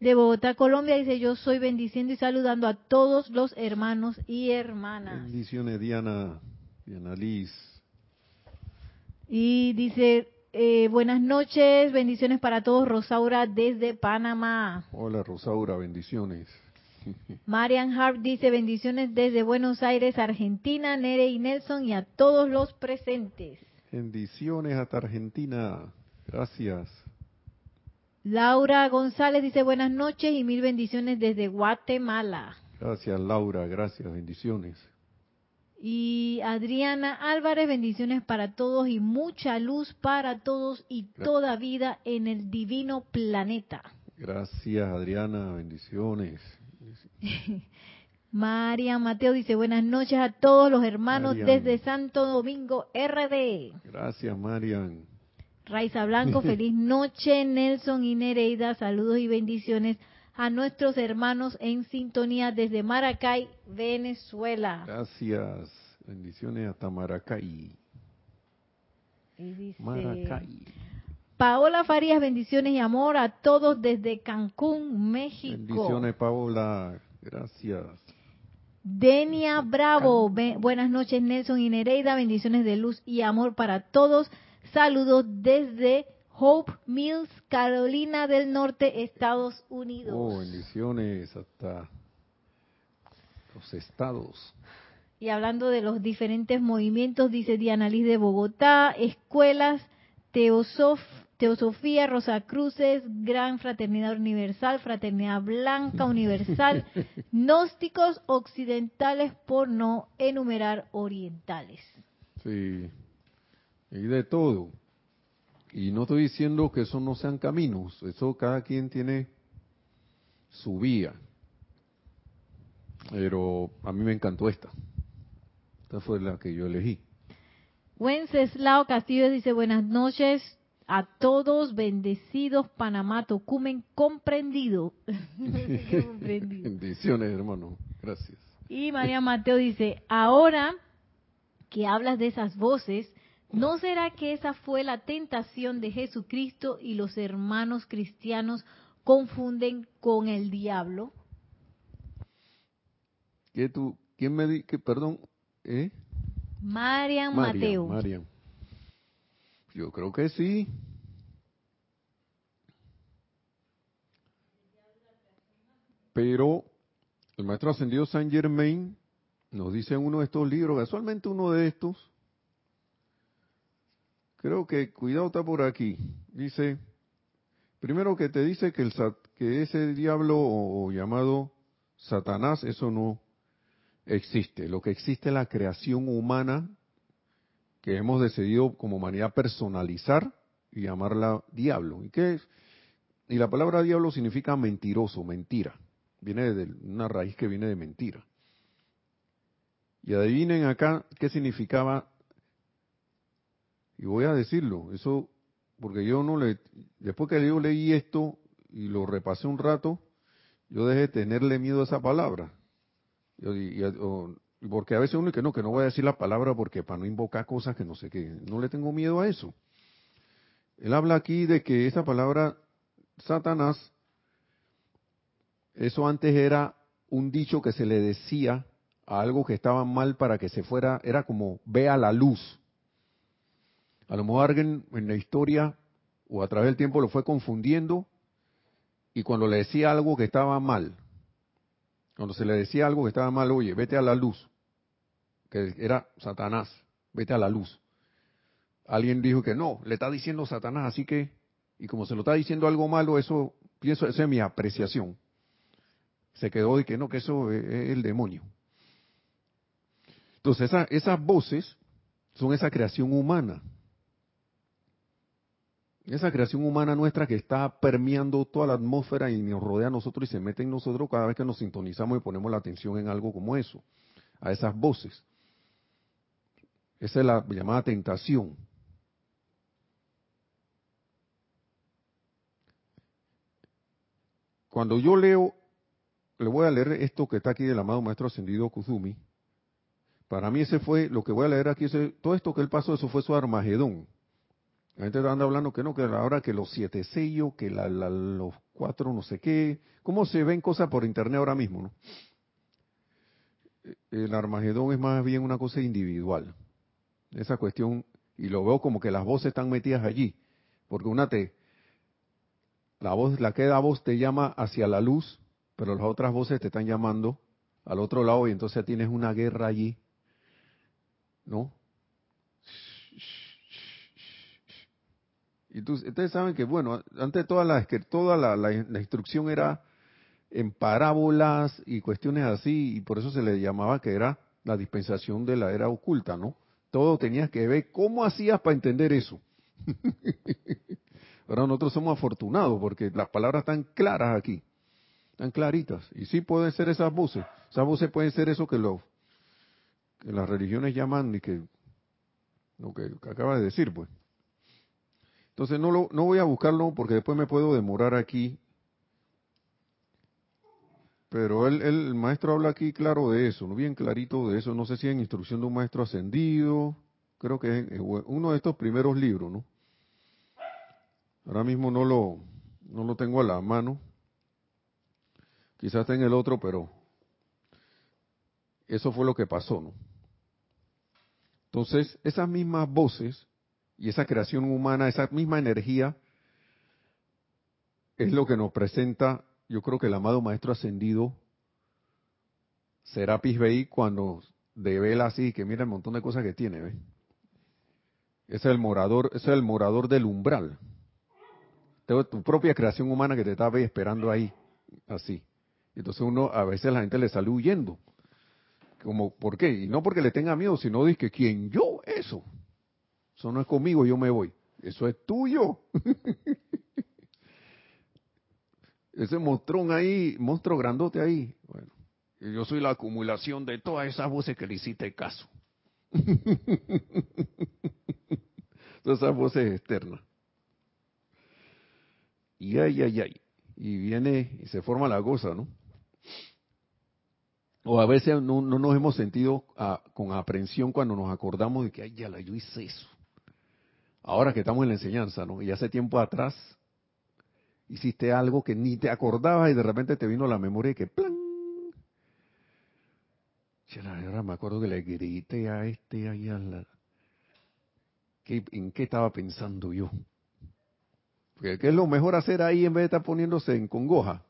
de Bogotá, Colombia, dice yo soy bendiciendo y saludando a todos los hermanos y hermanas. Bendiciones Diana, Diana Liz. Y dice, eh, buenas noches, bendiciones para todos, Rosaura desde Panamá. Hola Rosaura, bendiciones. Marian Hart dice bendiciones desde Buenos Aires, Argentina, Nere y Nelson y a todos los presentes. Bendiciones hasta Argentina. Gracias. Laura González dice buenas noches y mil bendiciones desde Guatemala. Gracias Laura, gracias, bendiciones. Y Adriana Álvarez, bendiciones para todos y mucha luz para todos y toda vida en el divino planeta. Gracias Adriana, bendiciones. <laughs> María Mateo dice buenas noches a todos los hermanos desde Santo Domingo RD. Gracias Marian. Raiza Blanco, <laughs> feliz noche. Nelson y Nereida, saludos y bendiciones a nuestros hermanos en sintonía desde Maracay, Venezuela. Gracias. Bendiciones hasta Maracay. Y dice, Maracay. Paola Farías, bendiciones y amor a todos desde Cancún, México. Bendiciones, Paola. Gracias. Denia Bravo, buenas noches Nelson y Nereida, bendiciones de luz y amor para todos. Saludos desde Hope Mills, Carolina del Norte, Estados Unidos. Oh, bendiciones hasta los estados. Y hablando de los diferentes movimientos, dice Diana Liz de Bogotá, escuelas, Teosof, Teosofía, Rosa Cruces, Gran Fraternidad Universal, Fraternidad Blanca Universal, <laughs> gnósticos occidentales por no enumerar orientales. Sí, y de todo. Y no estoy diciendo que eso no sean caminos, eso cada quien tiene su vía. Pero a mí me encantó esta. Esta fue la que yo elegí. Wenceslao Castillo dice buenas noches a todos, bendecidos, Panamá, Tocumen, <laughs> comprendido. Bendiciones, hermano. Gracias. Y María Mateo dice, ahora que hablas de esas voces, ¿no será que esa fue la tentación de Jesucristo y los hermanos cristianos confunden con el diablo? ¿Qué tú, quién me di, que perdón, ¿Eh? Marian, Mateo. Marian. Yo creo que sí. Pero el maestro ascendido Saint Germain nos dice en uno de estos libros, casualmente uno de estos, creo que cuidado está por aquí, dice, primero que te dice que, el, que ese diablo o llamado Satanás, eso no, existe. Lo que existe es la creación humana que hemos decidido como humanidad personalizar y llamarla diablo. ¿Y qué es? Y la palabra diablo significa mentiroso, mentira. Viene de una raíz que viene de mentira. Y adivinen acá qué significaba. Y voy a decirlo, eso, porque yo no le, después que yo leí esto y lo repasé un rato, yo dejé de tenerle miedo a esa palabra. Y, porque a veces uno que no, que no voy a decir la palabra porque para no invocar cosas que no sé qué. No le tengo miedo a eso. Él habla aquí de que esa palabra Satanás, eso antes era un dicho que se le decía a algo que estaba mal para que se fuera, era como vea la luz. A lo mejor alguien en la historia o a través del tiempo lo fue confundiendo y cuando le decía algo que estaba mal, cuando se le decía algo que estaba mal, oye, vete a la luz, que era Satanás, vete a la luz. Alguien dijo que no, le está diciendo Satanás, así que, y como se lo está diciendo algo malo, eso, pienso, esa es mi apreciación. Se quedó de que no, que eso es, el demonio. Entonces, esas voces son esa creación humana esa creación humana nuestra que está permeando toda la atmósfera y nos rodea a nosotros y se mete en nosotros cada vez que nos sintonizamos y ponemos la atención en algo como eso, a esas voces. Esa es la llamada tentación. Cuando yo leo, le voy a leer esto que está aquí del amado Maestro Ascendido Kuzumi. Para mí ese fue, lo que voy a leer aquí, todo esto que él pasó, eso fue su Armagedón la gente anda hablando que no, que ahora que los siete sellos, que los cuatro no sé qué. ¿Cómo se ven cosas por internet ahora mismo? ¿no? El Armagedón es más bien una cosa individual. Esa cuestión, y lo veo como que las voces están metidas allí. Porque una te, la voz, la que da voz te llama hacia la luz, pero las otras voces te están llamando al otro lado y entonces tienes una guerra allí, ¿no? Y ustedes saben que, bueno, antes toda la, toda la, instrucción era en parábolas y cuestiones así, y por eso se le llamaba que era la dispensación de la era oculta, ¿no? Todo tenías que ver cómo hacías para entender eso. <laughs> Ahora nosotros somos afortunados porque las palabras están claras aquí, están claritas. Y sí pueden ser esas voces. Esas voces pueden ser eso que, lo, que las religiones llaman y que lo que acaba de decir, pues. Entonces no, lo, no voy a buscarlo porque después me puedo demorar aquí. Pero él, el maestro habla aquí claro de eso, ¿no? bien clarito de eso. No sé si en instrucción de un maestro ascendido, creo que es uno de estos primeros libros, ¿no? Ahora mismo no lo, no lo tengo a la mano. Quizás está en el otro, pero eso fue lo que pasó, ¿no? Entonces, esas mismas voces y esa creación humana, esa misma energía, es lo que nos presenta, yo creo que el amado Maestro Ascendido, Serapis Bey, cuando devela así, que mira el montón de cosas que tiene, ¿ves? Es el morador, es el morador del umbral. tu propia creación humana que te está esperando ahí, así. Entonces uno, a veces la gente le sale huyendo. Como, ¿por qué? Y no porque le tenga miedo, sino dice que quien yo, eso. Eso no es conmigo, yo me voy. Eso es tuyo. <laughs> Ese monstrón ahí, monstruo grandote ahí. Bueno, yo soy la acumulación de todas esas voces que le hiciste caso. <laughs> todas esas voces externas. Y ay, ay, ay. Y viene y se forma la cosa, ¿no? O a veces no, nos hemos sentido ah, con aprensión cuando nos acordamos de que, ay, ya la yo hice eso. Ahora que estamos en la enseñanza, ¿no? Y hace tiempo atrás hiciste algo que ni te acordabas y de repente te vino la memoria y que ¡plan! Ahora me acuerdo que le grité a este ahí a la... ¿En qué estaba pensando yo? ¿Qué es lo mejor hacer ahí en vez de estar poniéndose en congoja?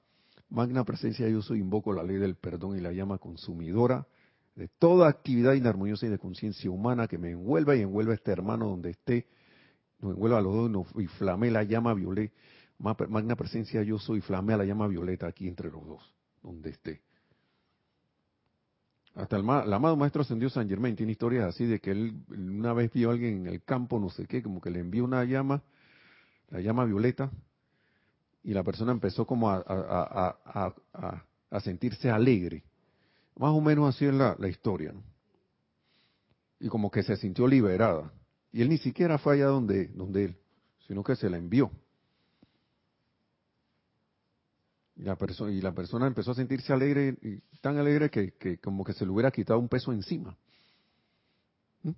Magna presencia yo soy, invoco la ley del perdón y la llama consumidora de toda actividad inarmoniosa y de conciencia humana que me envuelva y envuelva a este hermano donde esté, nos envuelva a los dos y flame la llama violeta. Magna presencia yo soy, flame a la llama violeta aquí entre los dos, donde esté. Hasta el, el, amado maestro ascendió San Germain tiene historias así de que él una vez vio a alguien en el campo, no sé qué, como que le envió una llama, la llama violeta, y la persona empezó como a, sentirse alegre. Más o menos así es la, historia. Y como que se sintió liberada. Y él ni siquiera fue allá donde, donde él, sino que se la envió. Y la, persona, empezó a sentirse alegre, y tan alegre que, que como que se le hubiera quitado un peso encima. ¿Mm?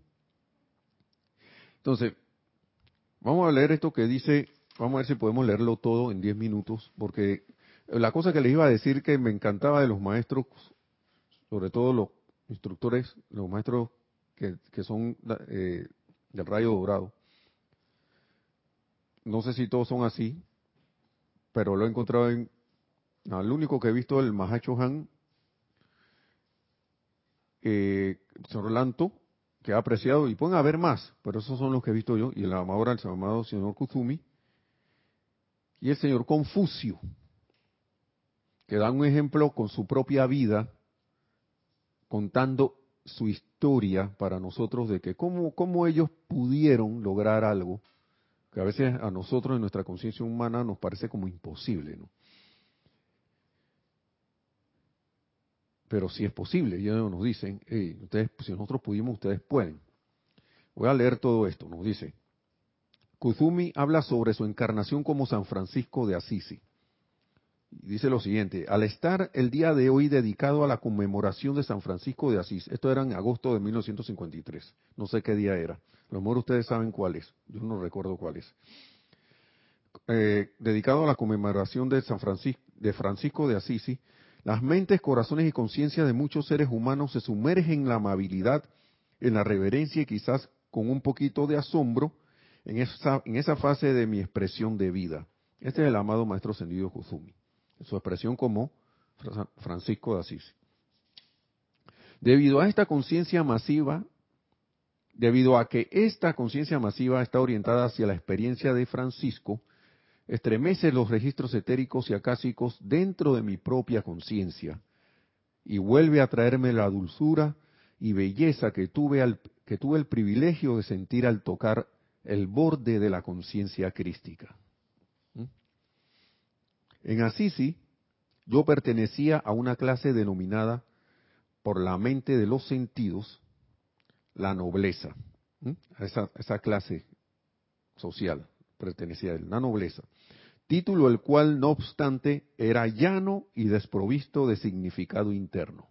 Entonces, vamos a leer esto que dice Vamos a ver si podemos leerlo todo en 10 minutos, porque la cosa que les iba a decir que me encantaba de los maestros, sobre todo los instructores, los maestros que, son eh, del rayo dorado, no sé si todos son así, pero lo he encontrado en, al único que he visto el Mahacho Han, eh, señor Lanto, que ha apreciado, y pueden haber más, pero esos son los que he visto yo, y el amado, el amado señor Kuzumi, y el señor Confucio, que da un ejemplo con su propia vida, contando su historia para nosotros de que cómo, cómo ellos pudieron lograr algo que a veces a nosotros en nuestra conciencia humana nos parece como imposible, ¿no? Pero si es posible, ellos nos dicen, ustedes, si nosotros pudimos, ustedes pueden. Voy a leer todo esto, nos dice. Kuzumi habla sobre su encarnación como San Francisco de Asisi. Dice lo siguiente, al estar el día de hoy dedicado a la conmemoración de San Francisco de Asís, esto era en agosto de 1953, no sé qué día era, a lo mejor ustedes saben cuál es, yo no recuerdo cuál es. Eh, dedicado a la conmemoración de San Francisco de, Francisco de Asisi, las mentes, corazones y conciencias de muchos seres humanos se sumergen en la amabilidad, en la reverencia y quizás con un poquito de asombro en esa, en fase de mi expresión de vida. Este es el amado Maestro Ascendido Kuzumi, su expresión como Francisco de Asís. Debido a esta conciencia masiva, debido a que esta conciencia masiva está orientada hacia la experiencia de Francisco, estremece los registros etéricos y acásicos dentro de mi propia conciencia y vuelve a traerme la dulzura y belleza que tuve, al, que tuve el privilegio de sentir al tocar el borde de la conciencia crística. ¿Mm? En Assisi, yo pertenecía a una clase denominada por la mente de los sentidos la nobleza. ¿Mm? A esa, esa, clase social pertenecía a él, la nobleza. Título el cual, no obstante, era llano y desprovisto de significado interno.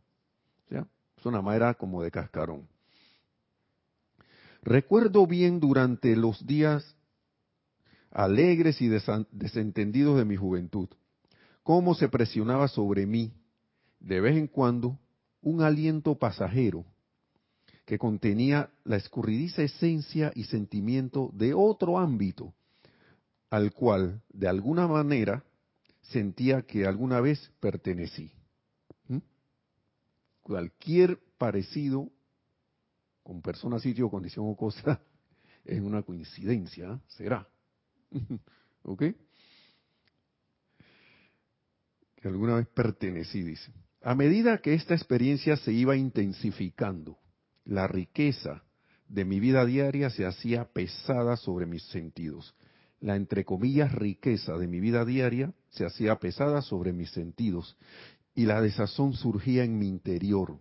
Es una manera como de cascarón. Recuerdo bien durante los días, alegres y desentendidos de mi juventud. Cómo se presionaba sobre mí, de vez en cuando, un aliento pasajero que contenía la escurridiza esencia y sentimiento de otro ámbito, al cual, de alguna manera, sentía que alguna vez pertenecí. ¿Mm? Cualquier parecido con persona, sitio, condición o cosa <laughs> es una coincidencia, será. <laughs> ¿Ok? Que alguna vez pertenecí, dice. A medida que esta experiencia se iba intensificando, la riqueza de mi vida diaria se hacía pesada sobre mis sentidos. La entre comillas riqueza de mi vida diaria se hacía pesada sobre mis sentidos y la desazón surgía en mi interior,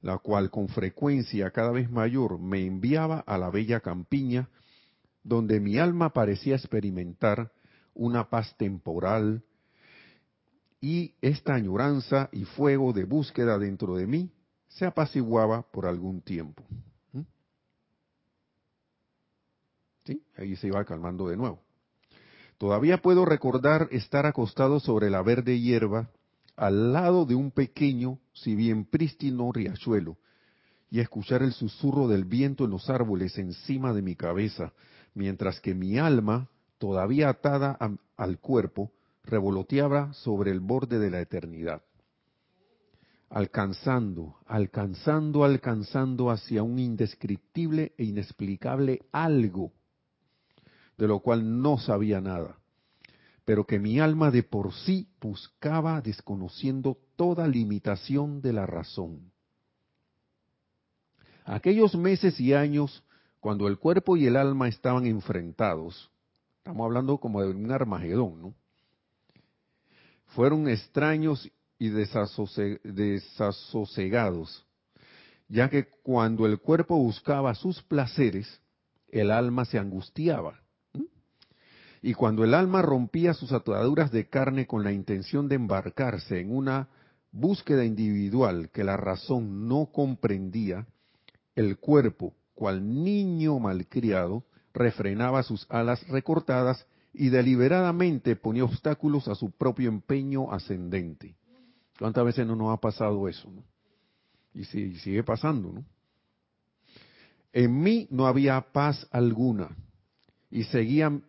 la cual con frecuencia cada vez mayor me enviaba a la bella campiña, donde mi alma parecía experimentar una paz temporal, y esta añoranza y fuego de búsqueda dentro de mí se apaciguaba por algún tiempo. ¿Mm? Ahí se iba calmando de nuevo. Todavía puedo recordar estar acostado sobre la verde hierba al lado de un pequeño, si bien prístino riachuelo, y escuchar el susurro del viento en los árboles encima de mi cabeza, mientras que mi alma, todavía atada al cuerpo, revoloteaba sobre el borde de la eternidad, alcanzando, alcanzando, alcanzando hacia un indescriptible e inexplicable algo, de lo cual no sabía nada pero que mi alma de por sí buscaba desconociendo toda limitación de la razón. Aquellos meses y años cuando el cuerpo y el alma estaban enfrentados, estamos hablando como de un armagedón, ¿no? Fueron extraños y desasosegados, ya que cuando el cuerpo buscaba sus placeres, el alma se angustiaba y cuando el alma rompía sus ataduras de carne con la intención de embarcarse en una búsqueda individual que la razón no comprendía, el cuerpo, cual niño malcriado, refrenaba sus alas recortadas y deliberadamente ponía obstáculos a su propio empeño ascendente. ¿Cuántas veces no nos ha pasado eso? Y, sigue pasando, ¿no? En mí no había paz alguna y seguían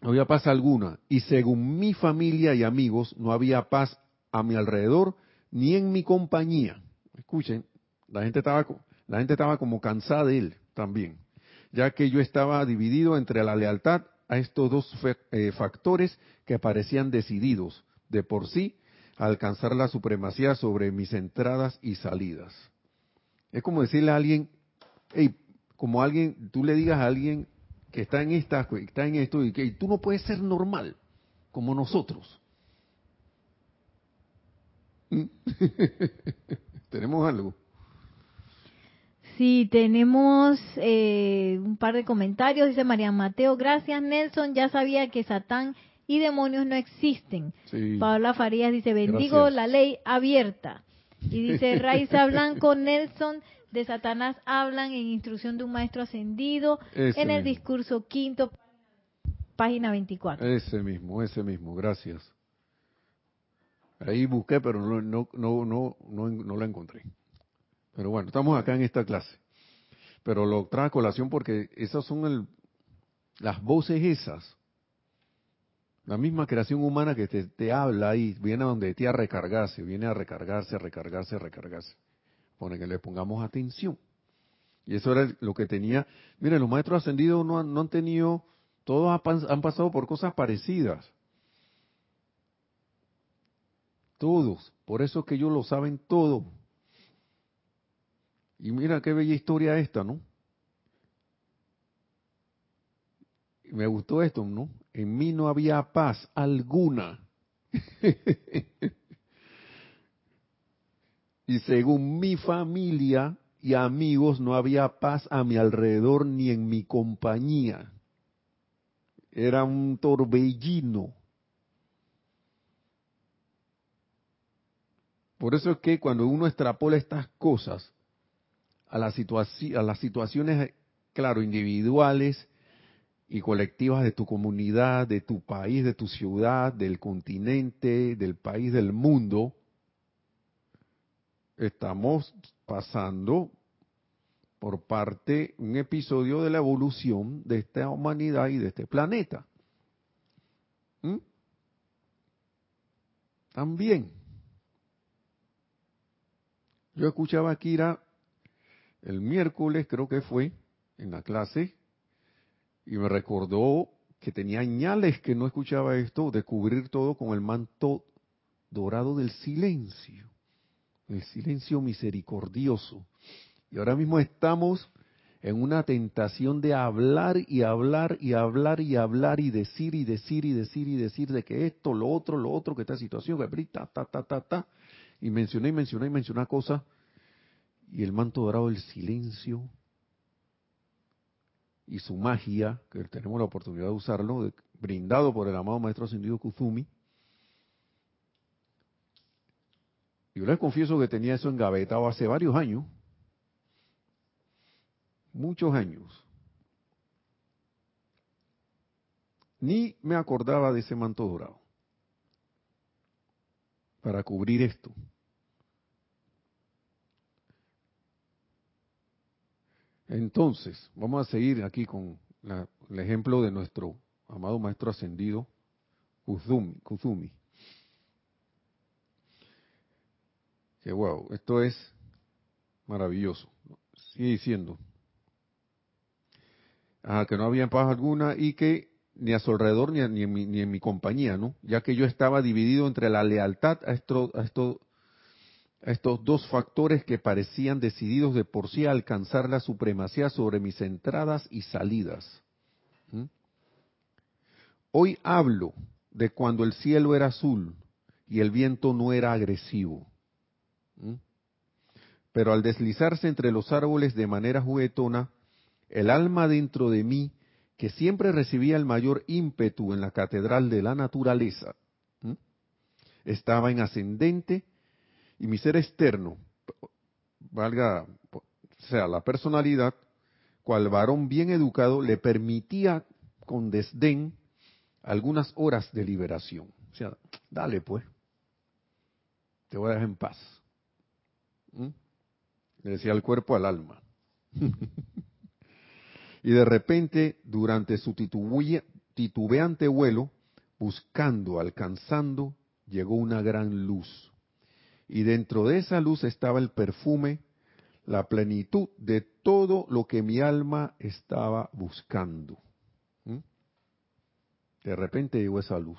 no había paz alguna, y según mi familia y amigos, no había paz a mi alrededor ni en mi compañía. Escuchen, la gente estaba, la gente estaba como cansada de él también, ya que yo estaba dividido entre la lealtad a estos dos eh, factores que parecían decididos de por sí a alcanzar la supremacía sobre mis entradas y salidas. Es como decirle a alguien, hey, como alguien, tú le digas a alguien, que está en esta, está en esto y que tú no puedes ser normal como nosotros. <laughs> Tenemos algo. Sí, tenemos eh, un par de comentarios. Dice María Mateo, gracias Nelson, ya sabía que Satán y demonios no existen. Paola Farías dice, bendigo la ley abierta. Y dice Raiza Blanco, <laughs> Nelson, de Satanás hablan en instrucción de un maestro ascendido en el discurso quinto, página 24. Ese mismo, ese mismo, gracias. Ahí busqué, pero no, no, no, no, no, no la encontré. Pero bueno, estamos acá en esta clase. Pero lo trae a colación porque esas son el, las voces esas. La misma creación humana que te, te habla ahí, viene a donde te a recargarse, viene a recargarse, a recargarse, a recargarse pone que le pongamos atención. Y eso era lo que tenía. Miren, los maestros ascendidos no han, no han tenido, todos han pasado por cosas parecidas. Todos. Por eso es que ellos lo saben todo. Y mira qué bella historia esta, ¿no? Me gustó esto, ¿no? En mí no había paz alguna. <laughs> Y según mi familia y amigos no había paz a mi alrededor ni en mi compañía. Era un torbellino. Por eso es que cuando uno extrapola estas cosas a, a las situaciones, claro, individuales y colectivas de tu comunidad, de tu país, de tu ciudad, del continente, del país, del mundo, estamos pasando por parte un episodio de la evolución de esta humanidad y de este planeta. ¿Mm? También. Yo escuchaba a Kira el miércoles, creo que fue, en la clase, y me recordó que tenía añales que no escuchaba esto, de cubrir todo con el manto dorado del silencio, el silencio misericordioso. Y ahora mismo estamos en una tentación de hablar y hablar y hablar y hablar y decir y decir y decir y decir de que esto, lo otro, lo otro, que esta situación, que ta, ta, ta, ta, ta. Y mencioné y mencioné y mencioné cosas. Y el manto dorado del silencio y su magia, que tenemos la oportunidad de usarlo, brindado por el amado Maestro Ascendido Kuzumi. Yo les confieso que tenía eso engavetado hace varios años, muchos años. Ni me acordaba de ese manto dorado para cubrir esto. Entonces, vamos a seguir aquí con el ejemplo de nuestro amado maestro ascendido, Kuzumi. Que wow, esto es maravilloso. Sigue diciendo. que no había paz alguna y que ni a su alrededor ni, en mi, ni, en mi, compañía, ¿no? Ya que yo estaba dividido entre la lealtad a, a, esto, estos dos factores que parecían decididos de por sí a alcanzar la supremacía sobre mis entradas y salidas. Hoy hablo de cuando el cielo era azul y el viento no era agresivo. ¿Mm? Pero al deslizarse entre los árboles de manera juguetona, el alma dentro de mí, que siempre recibía el mayor ímpetu en la catedral de la naturaleza, ¿Mm? estaba en ascendente y mi ser externo, valga, o sea, la personalidad, cual varón bien educado, le permitía con desdén algunas horas de liberación. O sea, dale pues, te voy a dejar en paz. ¿Mm? Le decía el cuerpo al alma. <laughs> y de repente, durante su titubeante vuelo, buscando, alcanzando, llegó una gran luz y dentro de esa luz estaba el perfume, la plenitud de todo lo que mi alma estaba buscando. ¿Mm? De repente llegó esa luz,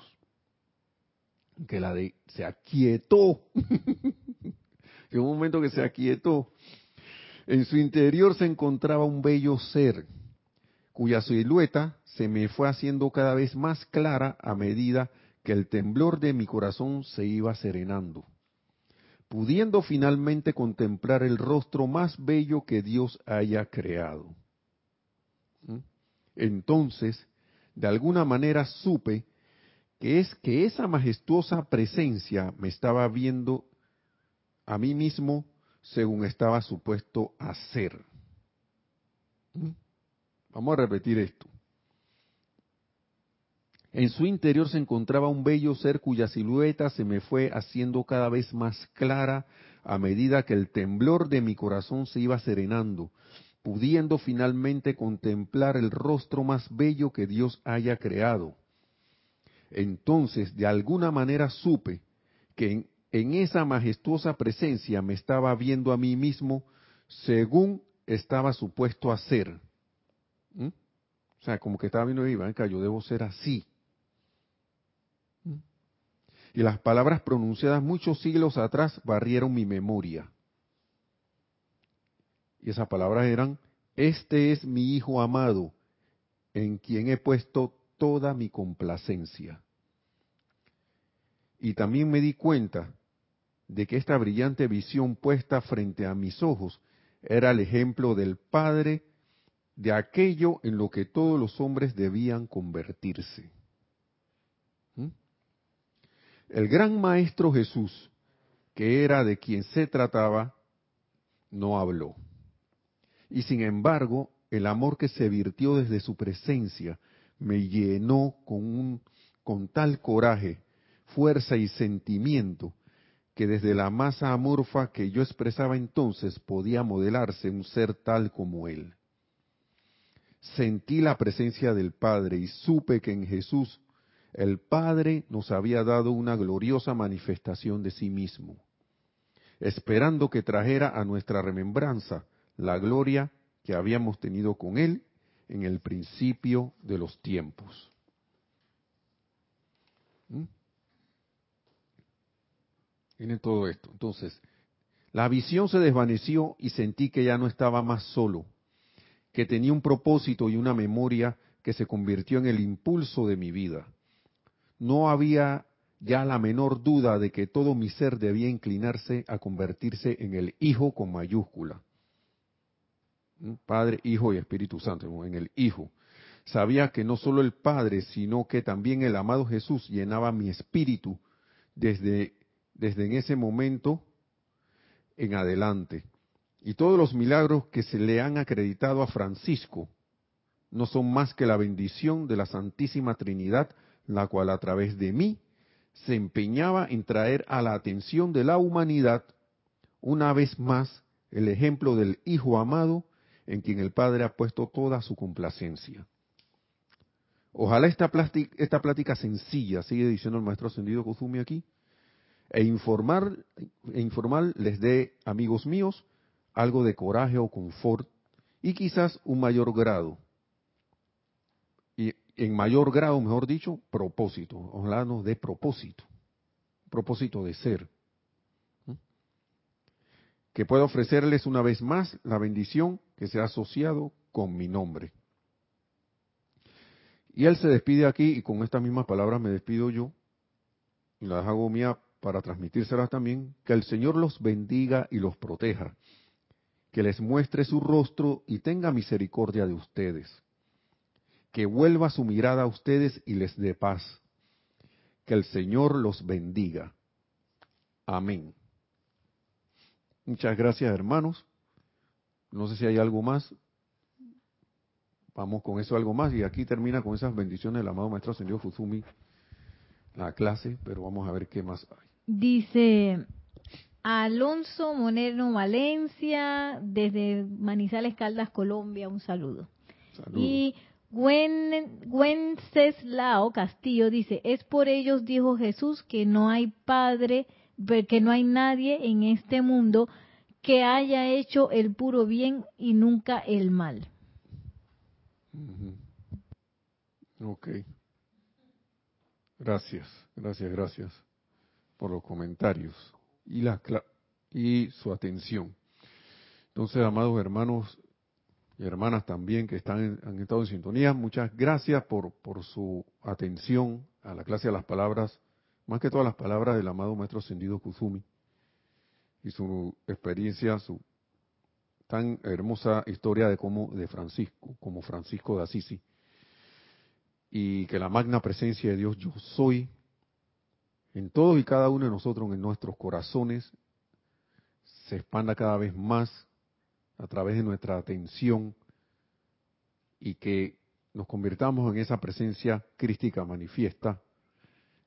que la de se aquietó. <laughs> en un momento que se aquietó, en su interior se encontraba un bello ser, cuya silueta se me fue haciendo cada vez más clara a medida que el temblor de mi corazón se iba serenando pudiendo finalmente contemplar el rostro más bello que Dios haya creado. ¿Mm? Entonces, de alguna manera supe que es que esa majestuosa presencia me estaba viendo a mí mismo según estaba supuesto a ser. ¿Mm? Vamos a repetir esto. En su interior se encontraba un bello ser cuya silueta se me fue haciendo cada vez más clara a medida que el temblor de mi corazón se iba serenando, pudiendo finalmente contemplar el rostro más bello que Dios haya creado. Entonces, de alguna manera supe que en, esa majestuosa presencia me estaba viendo a mí mismo según estaba supuesto a ser. ¿Mm? O sea, como que estaba viendo, Iván, yo debo ser así. y las palabras pronunciadas muchos siglos atrás barrieron mi memoria. Y esas palabras eran, este es mi Hijo amado, en quien he puesto toda mi complacencia. Y también me di cuenta de que esta brillante visión puesta frente a mis ojos era el ejemplo del Padre de aquello en lo que todos los hombres debían convertirse. El gran maestro Jesús, que era de quien se trataba, no habló. Y sin embargo, el amor que se virtió desde su presencia me llenó con, un, con tal coraje, fuerza y sentimiento que desde la masa amorfa que yo expresaba entonces podía modelarse un ser tal como él. Sentí la presencia del Padre y supe que en Jesús el Padre nos había dado una gloriosa manifestación de sí mismo, esperando que trajera a nuestra remembranza la gloria que habíamos tenido con Él en el principio de los tiempos. ¿Mm? Tiene todo esto. Entonces, la visión se desvaneció y sentí que ya no estaba más solo, que tenía un propósito y una memoria que se convirtió en el impulso de mi vida. No había ya la menor duda de que todo mi ser debía inclinarse a convertirse en el Hijo con mayúscula. ¿Mm? Padre, Hijo y Espíritu Santo, en el Hijo. Sabía que no solo el Padre, sino que también el amado Jesús llenaba mi espíritu desde desde en ese momento en adelante. Y todos los milagros que se le han acreditado a Francisco no son más que la bendición de la Santísima Trinidad, la cual a través de mí se empeñaba en traer a la atención de la humanidad una vez más el ejemplo del Hijo amado en quien el Padre ha puesto toda su complacencia. Ojalá esta plática, esta plática sencilla, sigue diciendo el maestro ascendido Kuzumi aquí, e informar, e les dé, amigos míos, algo de coraje o confort y quizás un mayor grado. Y en mayor grado, mejor dicho, propósito. Ojalá nos dé propósito. Propósito de ser. Que pueda ofrecerles una vez más la bendición que se ha asociado con mi nombre. Y él se despide aquí y con estas mismas palabras me despido yo y las hago mía para transmitírselas también, que el Señor los bendiga y los proteja, que les muestre su rostro y tenga misericordia de ustedes, que vuelva su mirada a ustedes y les dé paz, que el Señor los bendiga. Amén. Muchas gracias hermanos. No sé si hay algo más. Vamos con eso algo más y aquí termina con esas bendiciones del amado Maestro Señor Fuzumi la clase, pero vamos a ver qué más hay. Dice Alonso Monero Valencia, desde Manizales Caldas, Colombia, un saludo. Y Gwen, Wenceslao Castillo dice, es por ellos, dijo Jesús, que no hay padre, que no hay nadie en este mundo que haya hecho el puro bien y nunca el mal. Ok. Gracias, gracias, gracias por los comentarios y, la, y su atención. Entonces, amados hermanos y hermanas también que están han estado en sintonía, muchas gracias por, por su atención a la clase de las palabras, más que todas las palabras del amado Maestro Ascendido Kuzumi y su experiencia, su tan hermosa historia de cómo de Francisco, como Francisco de Asisi, y que la magna presencia de Dios yo soy en todos y cada uno de nosotros, en nuestros corazones, se expanda cada vez más a través de nuestra atención y que nos convirtamos en esa presencia crística manifiesta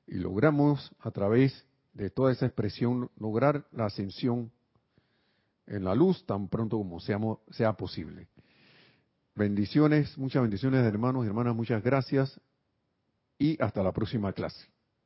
y logramos a través de toda esa expresión lograr la ascensión en la luz tan pronto como sea posible. Bendiciones, muchas bendiciones hermanos y hermanas, muchas gracias y hasta la próxima clase.